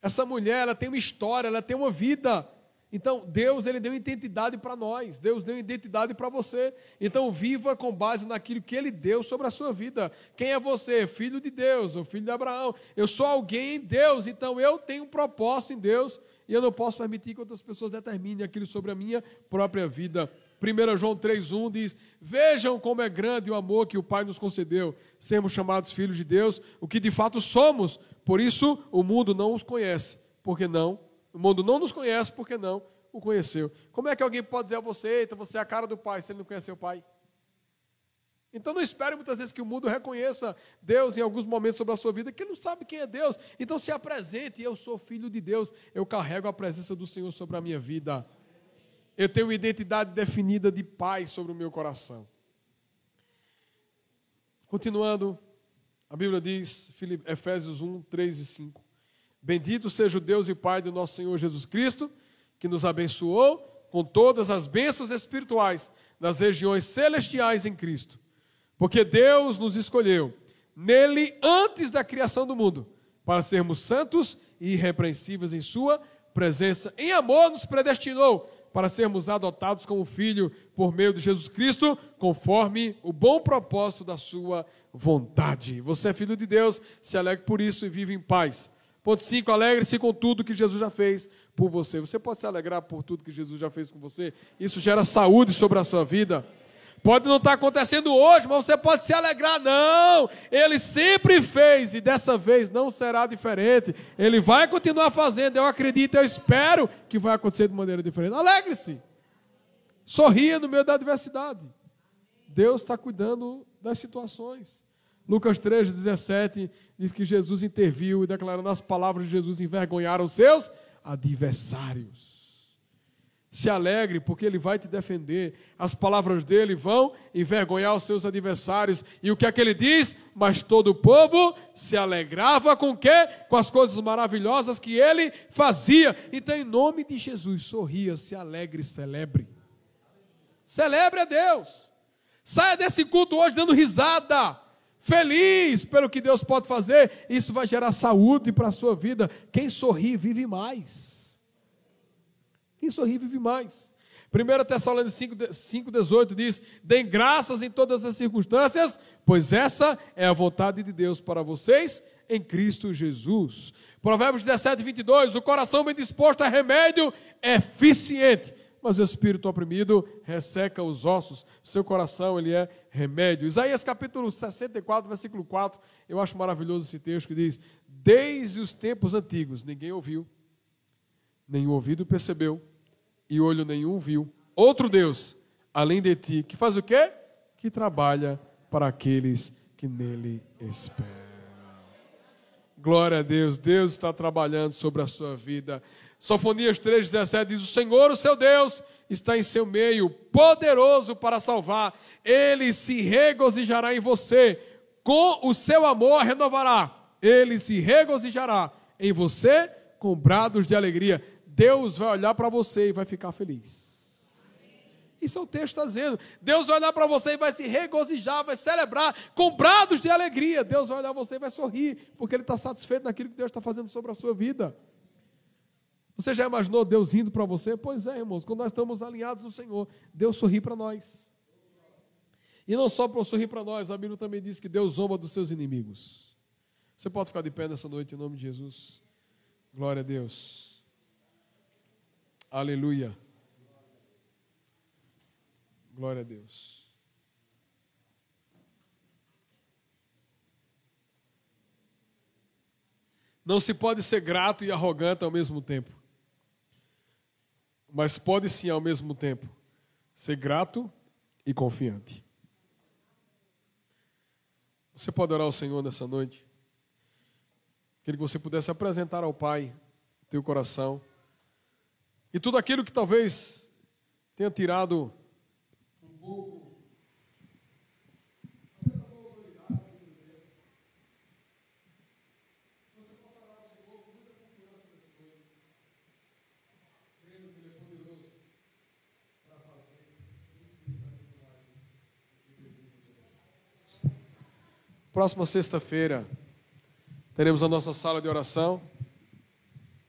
Essa mulher, ela tem uma história, ela tem uma vida. Então, Deus ele deu identidade para nós, Deus deu identidade para você. Então, viva com base naquilo que ele deu sobre a sua vida. Quem é você? Filho de Deus, ou filho de Abraão. Eu sou alguém em Deus, então eu tenho um propósito em Deus e eu não posso permitir que outras pessoas determinem aquilo sobre a minha própria vida. 1 João 3,1 diz: Vejam como é grande o amor que o Pai nos concedeu, sermos chamados filhos de Deus, o que de fato somos, por isso o mundo não os conhece, porque não o mundo não nos conhece porque não o conheceu. Como é que alguém pode dizer a você, eita, você é a cara do Pai, se ele não conheceu o Pai? Então não espere muitas vezes que o mundo reconheça Deus em alguns momentos sobre a sua vida, que ele não sabe quem é Deus. Então se apresente, eu sou filho de Deus, eu carrego a presença do Senhor sobre a minha vida. Eu tenho uma identidade definida de paz sobre o meu coração. Continuando, a Bíblia diz, Efésios 1, 3 e 5. Bendito seja o Deus e Pai do nosso Senhor Jesus Cristo, que nos abençoou com todas as bênçãos espirituais nas regiões celestiais em Cristo. Porque Deus nos escolheu nele antes da criação do mundo, para sermos santos e irrepreensíveis em Sua presença. Em amor, nos predestinou para sermos adotados como filho por meio de Jesus Cristo, conforme o bom propósito da Sua vontade. Você é filho de Deus, se alegre por isso e vive em paz Ponto 5, alegre-se com tudo que Jesus já fez por você. Você pode se alegrar por tudo que Jesus já fez com você. Isso gera saúde sobre a sua vida. Pode não estar acontecendo hoje, mas você pode se alegrar. Não, ele sempre fez e dessa vez não será diferente. Ele vai continuar fazendo. Eu acredito, eu espero que vai acontecer de maneira diferente. Alegre-se. Sorria no meio da adversidade. Deus está cuidando das situações. Lucas 3, 17 diz que Jesus interviu e declarando as palavras de Jesus envergonharam seus adversários. Se alegre, porque ele vai te defender. As palavras dele vão envergonhar os seus adversários. E o que é que ele diz? Mas todo o povo se alegrava com o quê? Com as coisas maravilhosas que ele fazia. Então, em nome de Jesus, sorria, se alegre, celebre. Celebre a Deus. Saia desse culto hoje dando risada. Feliz pelo que Deus pode fazer. Isso vai gerar saúde para a sua vida. Quem sorri, vive mais. Quem sorri vive mais. 1 Tessalonicenses 5,18 diz: Deem graças em todas as circunstâncias, pois essa é a vontade de Deus para vocês em Cristo Jesus. Provérbios 17, 22: O coração bem disposto é remédio eficiente, mas o espírito oprimido resseca os ossos. Seu coração, ele é remédio. Isaías capítulo 64, versículo 4, eu acho maravilhoso esse texto que diz: Desde os tempos antigos, ninguém ouviu nenhum ouvido percebeu e olho nenhum viu. Outro Deus, além de ti, que faz o quê? Que trabalha para aqueles que nele esperam. Glória a Deus, Deus está trabalhando sobre a sua vida. Sofonias 3,17 diz: O Senhor, o seu Deus, está em seu meio, poderoso para salvar. Ele se regozijará em você, com o seu amor renovará. Ele se regozijará em você com brados de alegria. Deus vai olhar para você e vai ficar feliz. Isso é o texto está dizendo. Deus vai olhar para você e vai se regozijar, vai celebrar com brados de alegria. Deus vai olhar para você e vai sorrir, porque Ele está satisfeito naquilo que Deus está fazendo sobre a sua vida. Você já imaginou Deus indo para você? Pois é, irmãos, quando nós estamos alinhados no Senhor, Deus sorri para nós. E não só para sorrir para nós, a Bíblia também diz que Deus zomba dos seus inimigos. Você pode ficar de pé nessa noite em nome de Jesus. Glória a Deus. Aleluia. Glória a Deus. Não se pode ser grato e arrogante ao mesmo tempo. Mas pode sim, ao mesmo tempo, ser grato e confiante. Você pode orar ao Senhor nessa noite? Queria que você pudesse apresentar ao Pai teu coração. E tudo aquilo que talvez tenha tirado um pouco. Próxima sexta-feira teremos a nossa sala de oração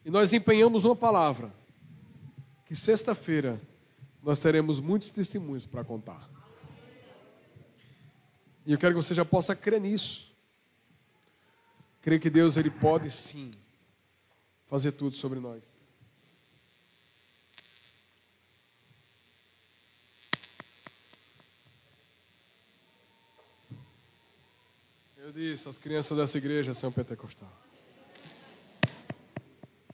e nós empenhamos uma palavra que sexta-feira nós teremos muitos testemunhos para contar. E eu quero que você já possa crer nisso. Crer que Deus ele pode sim fazer tudo sobre nós. Eu disse, as crianças dessa igreja são pentecostal.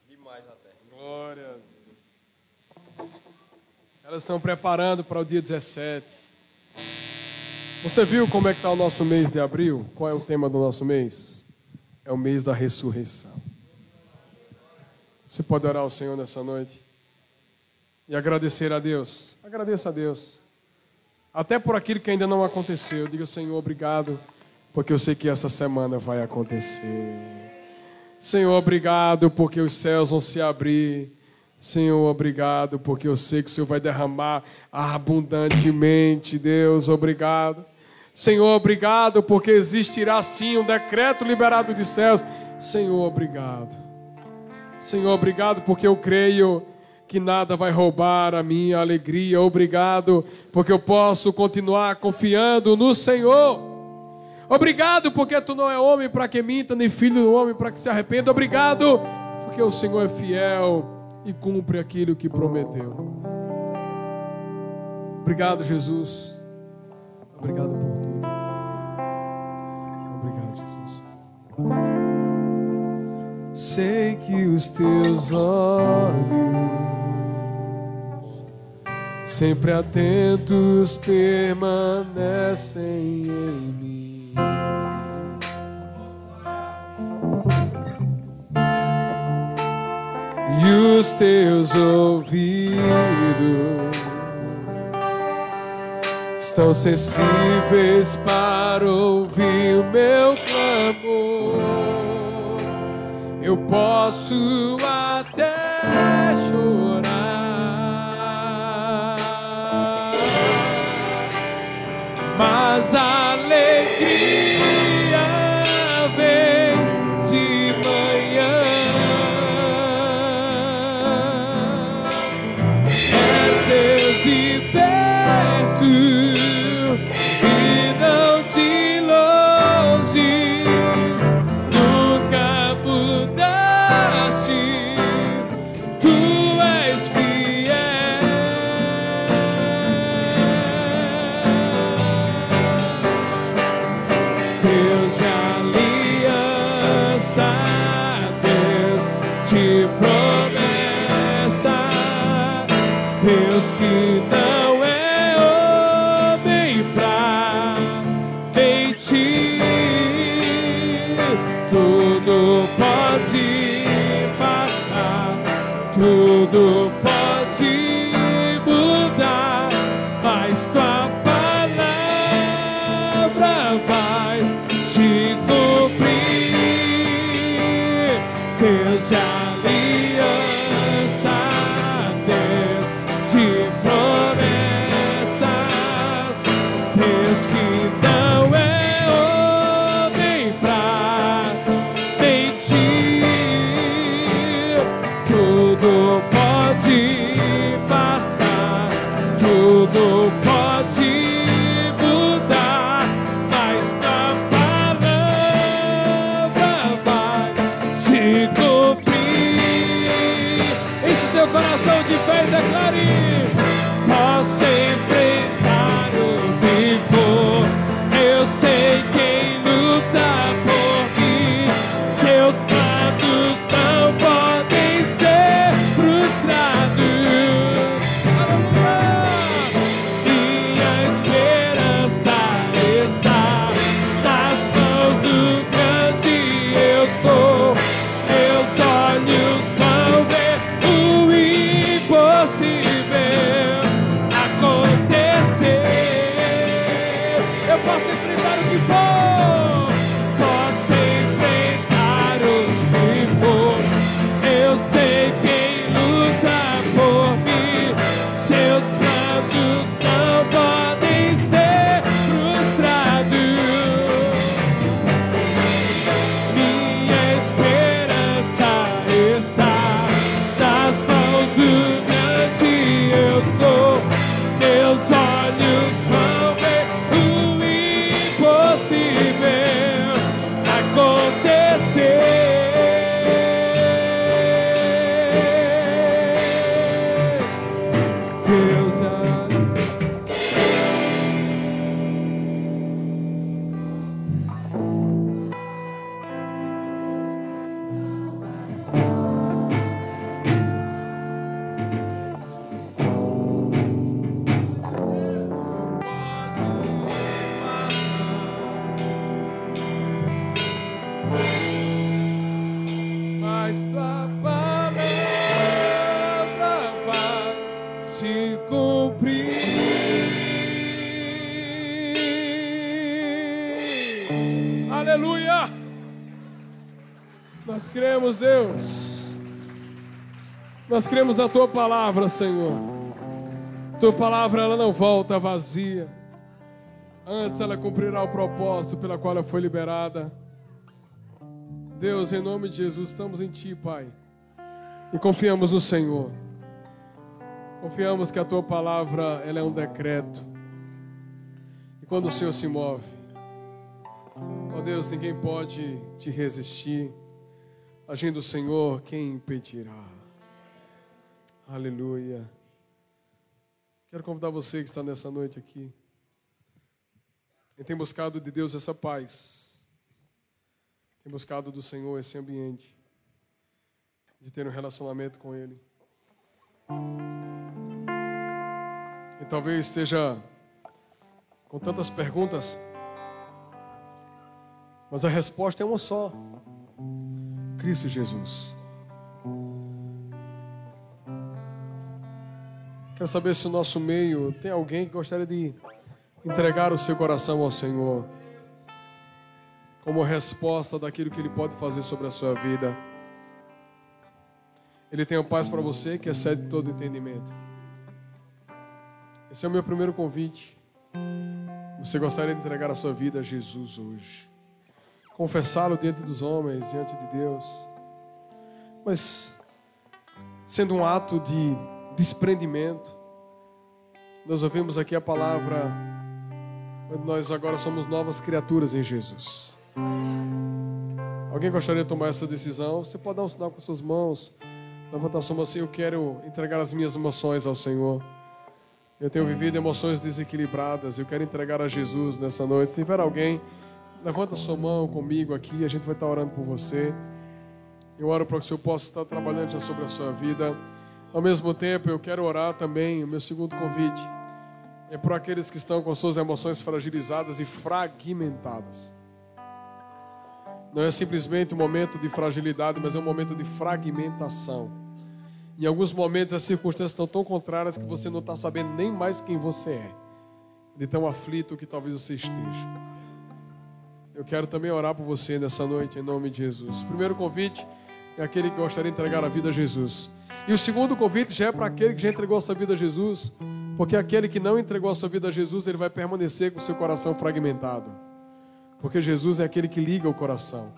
Demais até. Glória a Deus. Elas estão preparando para o dia 17. Você viu como é que está o nosso mês de abril? Qual é o tema do nosso mês? É o mês da ressurreição. Você pode orar ao Senhor nessa noite e agradecer a Deus. Agradeça a Deus. Até por aquilo que ainda não aconteceu. Diga, Senhor, obrigado, porque eu sei que essa semana vai acontecer. Senhor, obrigado, porque os céus vão se abrir Senhor, obrigado, porque eu sei que o Senhor vai derramar abundantemente, Deus, obrigado. Senhor, obrigado, porque existirá sim um decreto liberado de céus. Senhor, obrigado. Senhor, obrigado, porque eu creio que nada vai roubar a minha alegria. Obrigado, porque eu posso continuar confiando no Senhor. Obrigado, porque tu não é homem para que minta, nem filho do homem para que se arrependa. Obrigado, porque o Senhor é fiel e cumpre aquilo que prometeu. Obrigado, Jesus. Obrigado por tudo. Obrigado, Jesus. Sei que os teus olhos, sempre atentos, permanecem em mim. E os teus ouvidos estão sensíveis para ouvir o meu clamor. Eu posso até chorar, mas a alegria cremos a tua palavra, Senhor. Tua palavra ela não volta vazia. Antes ela cumprirá o propósito pela qual ela foi liberada. Deus, em nome de Jesus, estamos em Ti, Pai. E confiamos no Senhor. Confiamos que a Tua palavra ela é um decreto. E quando o Senhor se move, ó Deus, ninguém pode te resistir. Agindo o Senhor, quem impedirá? Aleluia. Quero convidar você que está nessa noite aqui. Quem tem buscado de Deus essa paz, tem buscado do Senhor esse ambiente, de ter um relacionamento com Ele. E talvez esteja com tantas perguntas, mas a resposta é uma só: Cristo Jesus. Quero saber se no nosso meio tem alguém que gostaria de entregar o seu coração ao Senhor como resposta daquilo que Ele pode fazer sobre a sua vida. Ele tem a paz para você que excede todo entendimento. Esse é o meu primeiro convite. Você gostaria de entregar a sua vida a Jesus hoje? Confessá-lo diante dos homens, diante de Deus. Mas sendo um ato de desprendimento, nós ouvimos aqui a palavra, nós agora somos novas criaturas em Jesus. Alguém gostaria de tomar essa decisão? Você pode dar um sinal com suas mãos, levantar sua mão assim, eu quero entregar as minhas emoções ao Senhor. Eu tenho vivido emoções desequilibradas, eu quero entregar a Jesus nessa noite. Se tiver alguém, levanta sua mão comigo aqui, a gente vai estar orando por você. Eu oro para que o Senhor possa estar trabalhando já sobre a sua vida. Ao mesmo tempo, eu quero orar também, o meu segundo convite é para aqueles que estão com suas emoções fragilizadas e fragmentadas. Não é simplesmente um momento de fragilidade, mas é um momento de fragmentação. Em alguns momentos as circunstâncias estão tão contrárias que você não está sabendo nem mais quem você é, de tão aflito que talvez você esteja. Eu quero também orar por você nessa noite, em nome de Jesus. Primeiro convite é aquele que gostaria de entregar a vida a Jesus. E o segundo convite já é para aquele que já entregou a sua vida a Jesus, porque aquele que não entregou a sua vida a Jesus, ele vai permanecer com o seu coração fragmentado. Porque Jesus é aquele que liga o coração.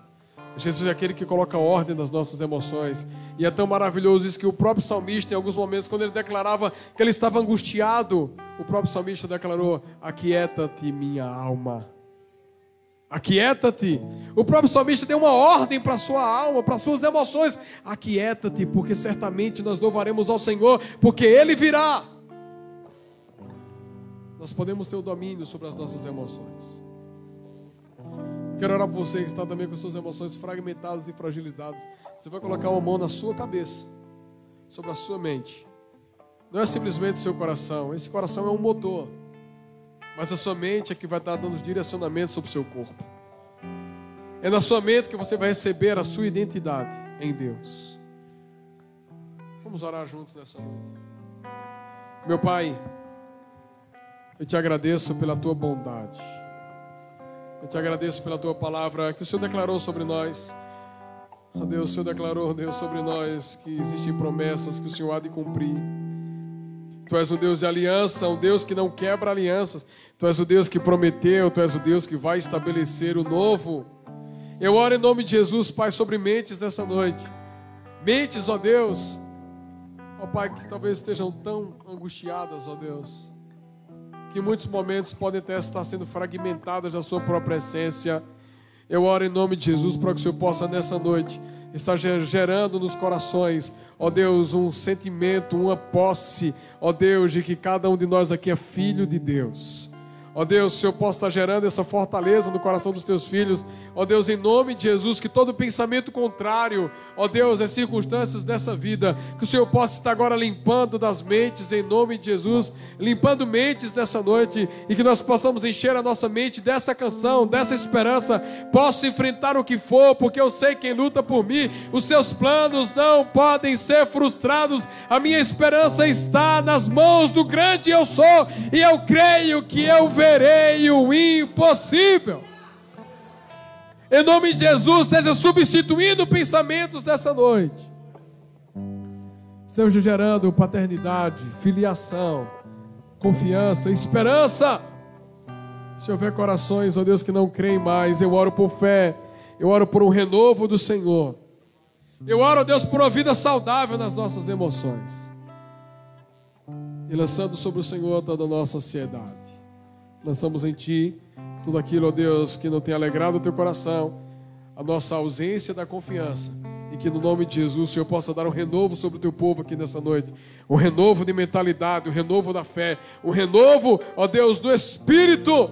Jesus é aquele que coloca ordem nas nossas emoções. E é tão maravilhoso isso que o próprio salmista, em alguns momentos, quando ele declarava que ele estava angustiado, o próprio salmista declarou: Aquieta-te, minha alma. Aquieta-te. O próprio salmista deu uma ordem para a sua alma, para as suas emoções. Aquieta-te, porque certamente nós louvaremos ao Senhor, porque Ele virá. Nós podemos ter o domínio sobre as nossas emoções. Quero orar por você que está também com suas emoções fragmentadas e fragilizadas. Você vai colocar uma mão na sua cabeça, sobre a sua mente. Não é simplesmente o seu coração. Esse coração é um motor. Mas a sua mente é que vai estar dando direcionamento sobre o seu corpo. É na sua mente que você vai receber a sua identidade em Deus. Vamos orar juntos nessa noite. Meu Pai, eu te agradeço pela tua bondade. Eu te agradeço pela tua palavra que o Senhor declarou sobre nós. Oh Deus, o Senhor declarou, Deus, sobre nós que existem promessas que o Senhor há de cumprir. Tu és um Deus de aliança, um Deus que não quebra alianças. Tu és o Deus que prometeu, tu és o Deus que vai estabelecer o novo. Eu oro em nome de Jesus, Pai, sobre mentes nessa noite. Mentes, ó Deus, ó Pai, que talvez estejam tão angustiadas, ó Deus que em muitos momentos podem até estar sendo fragmentadas da sua própria essência. Eu oro em nome de Jesus para que o Senhor possa nessa noite estar gerando nos corações, ó Deus, um sentimento, uma posse, ó Deus, de que cada um de nós aqui é filho de Deus. Ó Deus, o Senhor possa estar gerando essa fortaleza no coração dos teus filhos. Ó Deus, em nome de Jesus, que todo pensamento contrário, ó Deus, as circunstâncias dessa vida, que o Senhor possa estar agora limpando das mentes, em nome de Jesus, limpando mentes dessa noite, e que nós possamos encher a nossa mente dessa canção, dessa esperança. Posso enfrentar o que for, porque eu sei quem luta por mim. Os seus planos não podem ser frustrados. A minha esperança está nas mãos do grande eu sou, e eu creio que eu vejo verei o impossível. Em nome de Jesus, esteja substituindo pensamentos dessa noite. Esteja gerando paternidade, filiação, confiança, esperança. Se houver corações, ó Deus, que não creem mais, eu oro por fé, eu oro por um renovo do Senhor. Eu oro, ó Deus, por uma vida saudável nas nossas emoções. E lançando sobre o Senhor toda a nossa ansiedade lançamos em Ti tudo aquilo, ó Deus, que não tem alegrado o Teu coração, a nossa ausência da confiança. E que no nome de Jesus o Senhor possa dar um renovo sobre o teu povo aqui nessa noite. Um renovo de mentalidade, um renovo da fé, um renovo, ó Deus, do Espírito.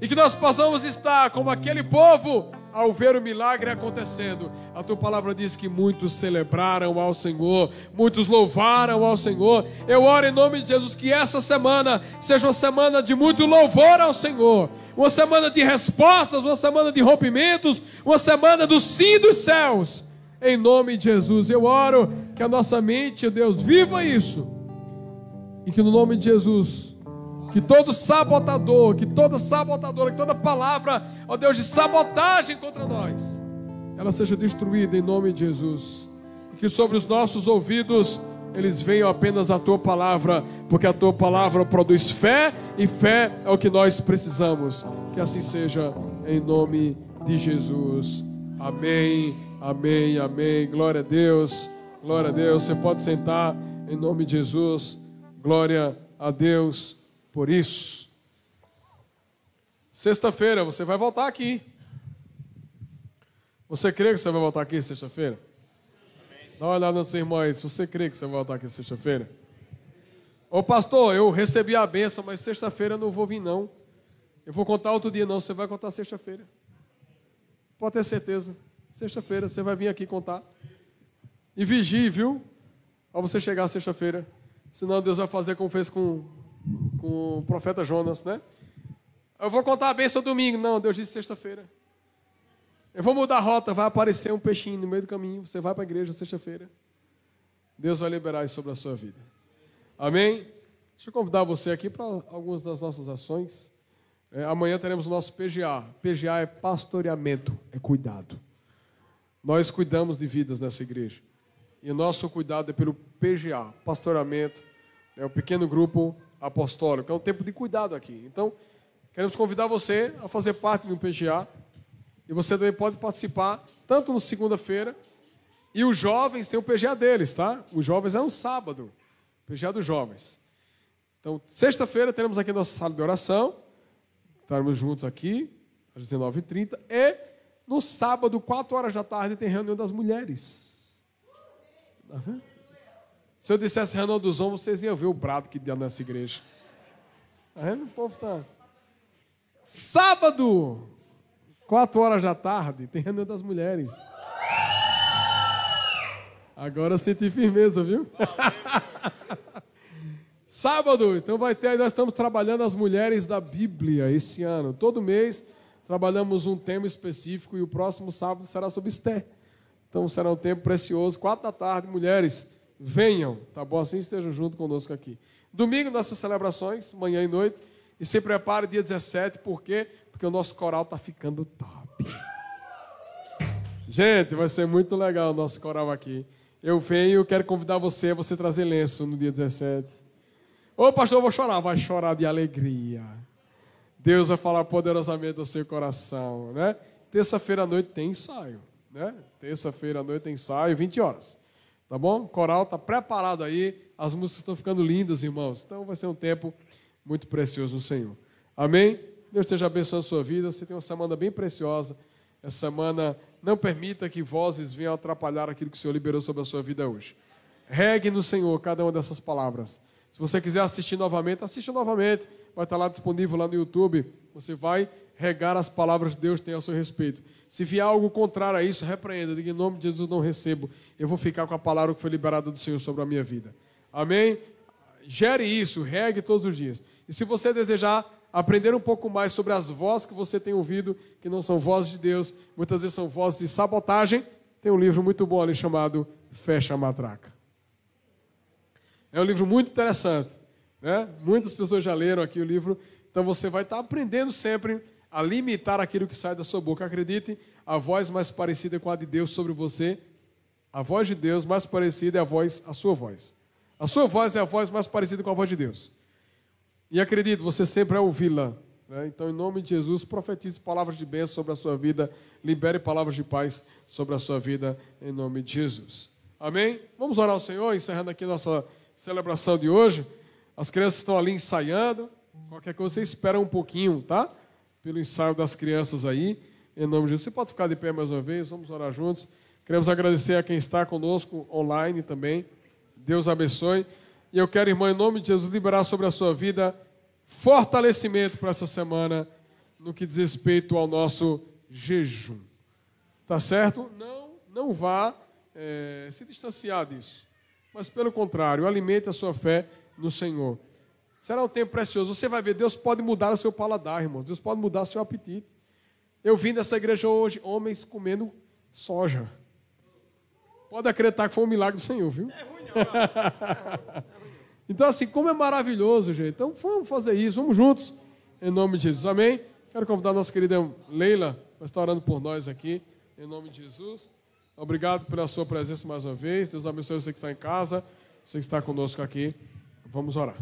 E que nós possamos estar como aquele povo ao ver o milagre acontecendo. A tua palavra diz que muitos celebraram ao Senhor, muitos louvaram ao Senhor. Eu oro em nome de Jesus que essa semana seja uma semana de muito louvor ao Senhor, uma semana de respostas, uma semana de rompimentos, uma semana do sim dos céus. Em nome de Jesus, eu oro que a nossa mente, Deus, viva isso E que no nome de Jesus, que todo sabotador, que toda sabotadora, que toda palavra, ó Deus, de sabotagem contra nós, ela seja destruída em nome de Jesus. E que sobre os nossos ouvidos eles venham apenas a tua palavra, porque a tua palavra produz fé e fé é o que nós precisamos. Que assim seja em nome de Jesus. Amém, amém, amém. Glória a Deus, glória a Deus. Você pode sentar em nome de Jesus. Glória a Deus por isso. Sexta-feira você vai voltar aqui. Você crê que você vai voltar aqui sexta-feira? Dá uma olhada no seu irmão aí, se você crê que você vai voltar aqui sexta-feira. Ô pastor, eu recebi a benção, mas sexta-feira eu não vou vir não. Eu vou contar outro dia não, você vai contar sexta-feira. Pode ter certeza. Sexta-feira você vai vir aqui contar. E vigie, viu? Para você chegar sexta-feira. Senão Deus vai fazer como fez com, com o profeta Jonas, né? Eu vou contar a benção domingo. Não, Deus disse sexta-feira. Eu vou mudar a rota, vai aparecer um peixinho no meio do caminho. Você vai para a igreja sexta-feira. Deus vai liberar isso sobre a sua vida. Amém? Deixa eu convidar você aqui para algumas das nossas ações. É, amanhã teremos o nosso PGA. PGA é pastoreamento, é cuidado. Nós cuidamos de vidas nessa igreja. E o nosso cuidado é pelo PGA, pastoreamento, é o pequeno grupo apostólico. É um tempo de cuidado aqui. Então, queremos convidar você a fazer parte de um PGA. E você também pode participar, tanto no segunda-feira, e os jovens têm o PGA deles, tá? Os jovens é um sábado, PGA dos jovens. Então, sexta-feira teremos aqui a nossa sala de oração, estaremos juntos aqui, às 19h30, e no sábado, 4 horas da tarde, tem reunião das mulheres. Tá vendo? Se eu dissesse reunião dos homens, vocês iam ver o brado que deu nessa igreja. Tá vendo? O povo tá. Sábado, Quatro horas da tarde, tem reunião das mulheres. Agora eu senti firmeza, viu? Sábado, então vai ter, nós estamos trabalhando as mulheres da Bíblia esse ano. Todo mês trabalhamos um tema específico e o próximo sábado será sobre Esther. Então será um tempo precioso, quatro da tarde, mulheres, venham, tá bom? Assim estejam junto conosco aqui. Domingo, nossas celebrações, manhã e noite. E se prepare dia 17, por quê? Porque o nosso coral está ficando top. Gente, vai ser muito legal o nosso coral aqui. Eu venho, quero convidar você a você trazer lenço no dia 17. Ô pastor, eu vou chorar. Vai chorar de alegria. Deus vai falar poderosamente ao seu coração, né? Terça-feira à noite tem ensaio, né? Terça-feira à noite tem ensaio, 20 horas. Tá bom? Coral está preparado aí. As músicas estão ficando lindas, irmãos. Então vai ser um tempo muito precioso no Senhor. Amém? Deus esteja abençoando a sua vida. Você tem uma semana bem preciosa. Essa semana, não permita que vozes venham atrapalhar aquilo que o Senhor liberou sobre a sua vida hoje. Regue no Senhor cada uma dessas palavras. Se você quiser assistir novamente, assista novamente. Vai estar lá disponível lá no YouTube. Você vai regar as palavras que Deus tem a seu respeito. Se vier algo contrário a isso, repreenda. Diga em nome de Jesus, não recebo. Eu vou ficar com a palavra que foi liberada do Senhor sobre a minha vida. Amém? Gere isso, regue todos os dias. E se você desejar aprender um pouco mais sobre as vozes que você tem ouvido, que não são vozes de Deus, muitas vezes são vozes de sabotagem, tem um livro muito bom ali chamado Fecha a Matraca. É um livro muito interessante. Né? Muitas pessoas já leram aqui o livro, então você vai estar aprendendo sempre a limitar aquilo que sai da sua boca. Acredite, a voz mais parecida com a de Deus sobre você, a voz de Deus mais parecida é a voz, a sua voz. A sua voz é a voz mais parecida com a voz de Deus. E acredito, você sempre é ouvi-la. Né? Então, em nome de Jesus, profetize palavras de bênção sobre a sua vida, libere palavras de paz sobre a sua vida, em nome de Jesus. Amém? Vamos orar ao Senhor, encerrando aqui nossa celebração de hoje. As crianças estão ali ensaiando. Qualquer coisa, você espera um pouquinho, tá? Pelo ensaio das crianças aí, em nome de Jesus. Você pode ficar de pé mais uma vez, vamos orar juntos. Queremos agradecer a quem está conosco online também. Deus abençoe. E eu quero, irmão, em nome de Jesus, liberar sobre a sua vida fortalecimento para essa semana no que diz respeito ao nosso jejum. Tá certo? Não, não vá é, se distanciar disso. Mas, pelo contrário, alimente a sua fé no Senhor. Será um tempo precioso. Você vai ver, Deus pode mudar o seu paladar, irmãos. Deus pode mudar o seu apetite. Eu vim dessa igreja hoje, homens comendo soja. Pode acreditar que foi um milagre do Senhor, viu? Então, assim, como é maravilhoso, gente. Então, vamos fazer isso, vamos juntos, em nome de Jesus. Amém? Quero convidar a nossa querida Leila para estar orando por nós aqui, em nome de Jesus. Obrigado pela sua presença mais uma vez. Deus abençoe você que está em casa, você que está conosco aqui. Vamos orar.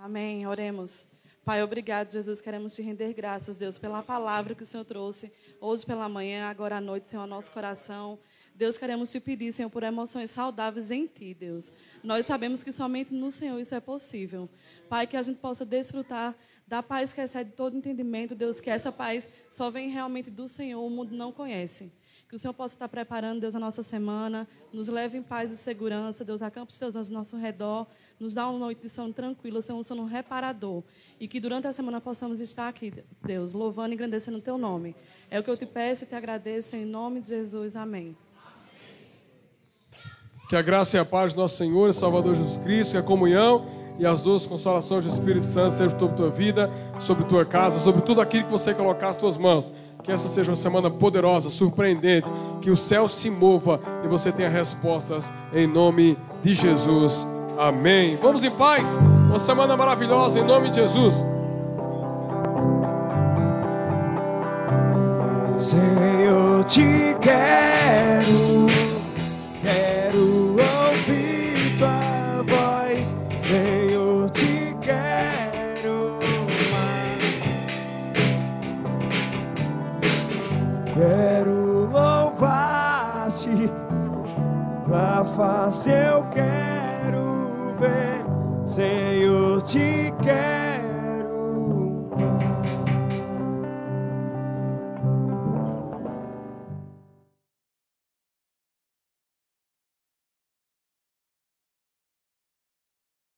Amém. Oremos. Pai, obrigado, Jesus. Queremos te render graças, Deus, pela palavra que o Senhor trouxe hoje pela manhã, agora à noite, Senhor, ao nosso coração. Deus, queremos te pedir, Senhor, por emoções saudáveis em Ti, Deus. Nós sabemos que somente no Senhor isso é possível. Pai, que a gente possa desfrutar da paz que excede todo entendimento, Deus, que essa paz só vem realmente do Senhor, o mundo não conhece. Que o Senhor possa estar preparando, Deus, a nossa semana, nos leve em paz e segurança, Deus, acampa os teus anjos ao nosso redor, nos dá uma noite de sono tranquila, Senhor, um sono reparador. E que durante a semana possamos estar aqui, Deus, louvando e engrandecendo o teu nome. É o que eu te peço e te agradeço em nome de Jesus. Amém. Que a graça e a paz do nosso Senhor e Salvador Jesus Cristo, e a comunhão e as duas consolações do Espírito Santo sejam sobre tua vida, sobre tua casa, sobre tudo aquilo que você colocar as tuas mãos. Que essa seja uma semana poderosa, surpreendente, que o céu se mova e você tenha respostas em nome de Jesus. Amém. Vamos em paz. Uma semana maravilhosa em nome de Jesus. Senhor, te quero face eu quero ver. Senhor, te quero.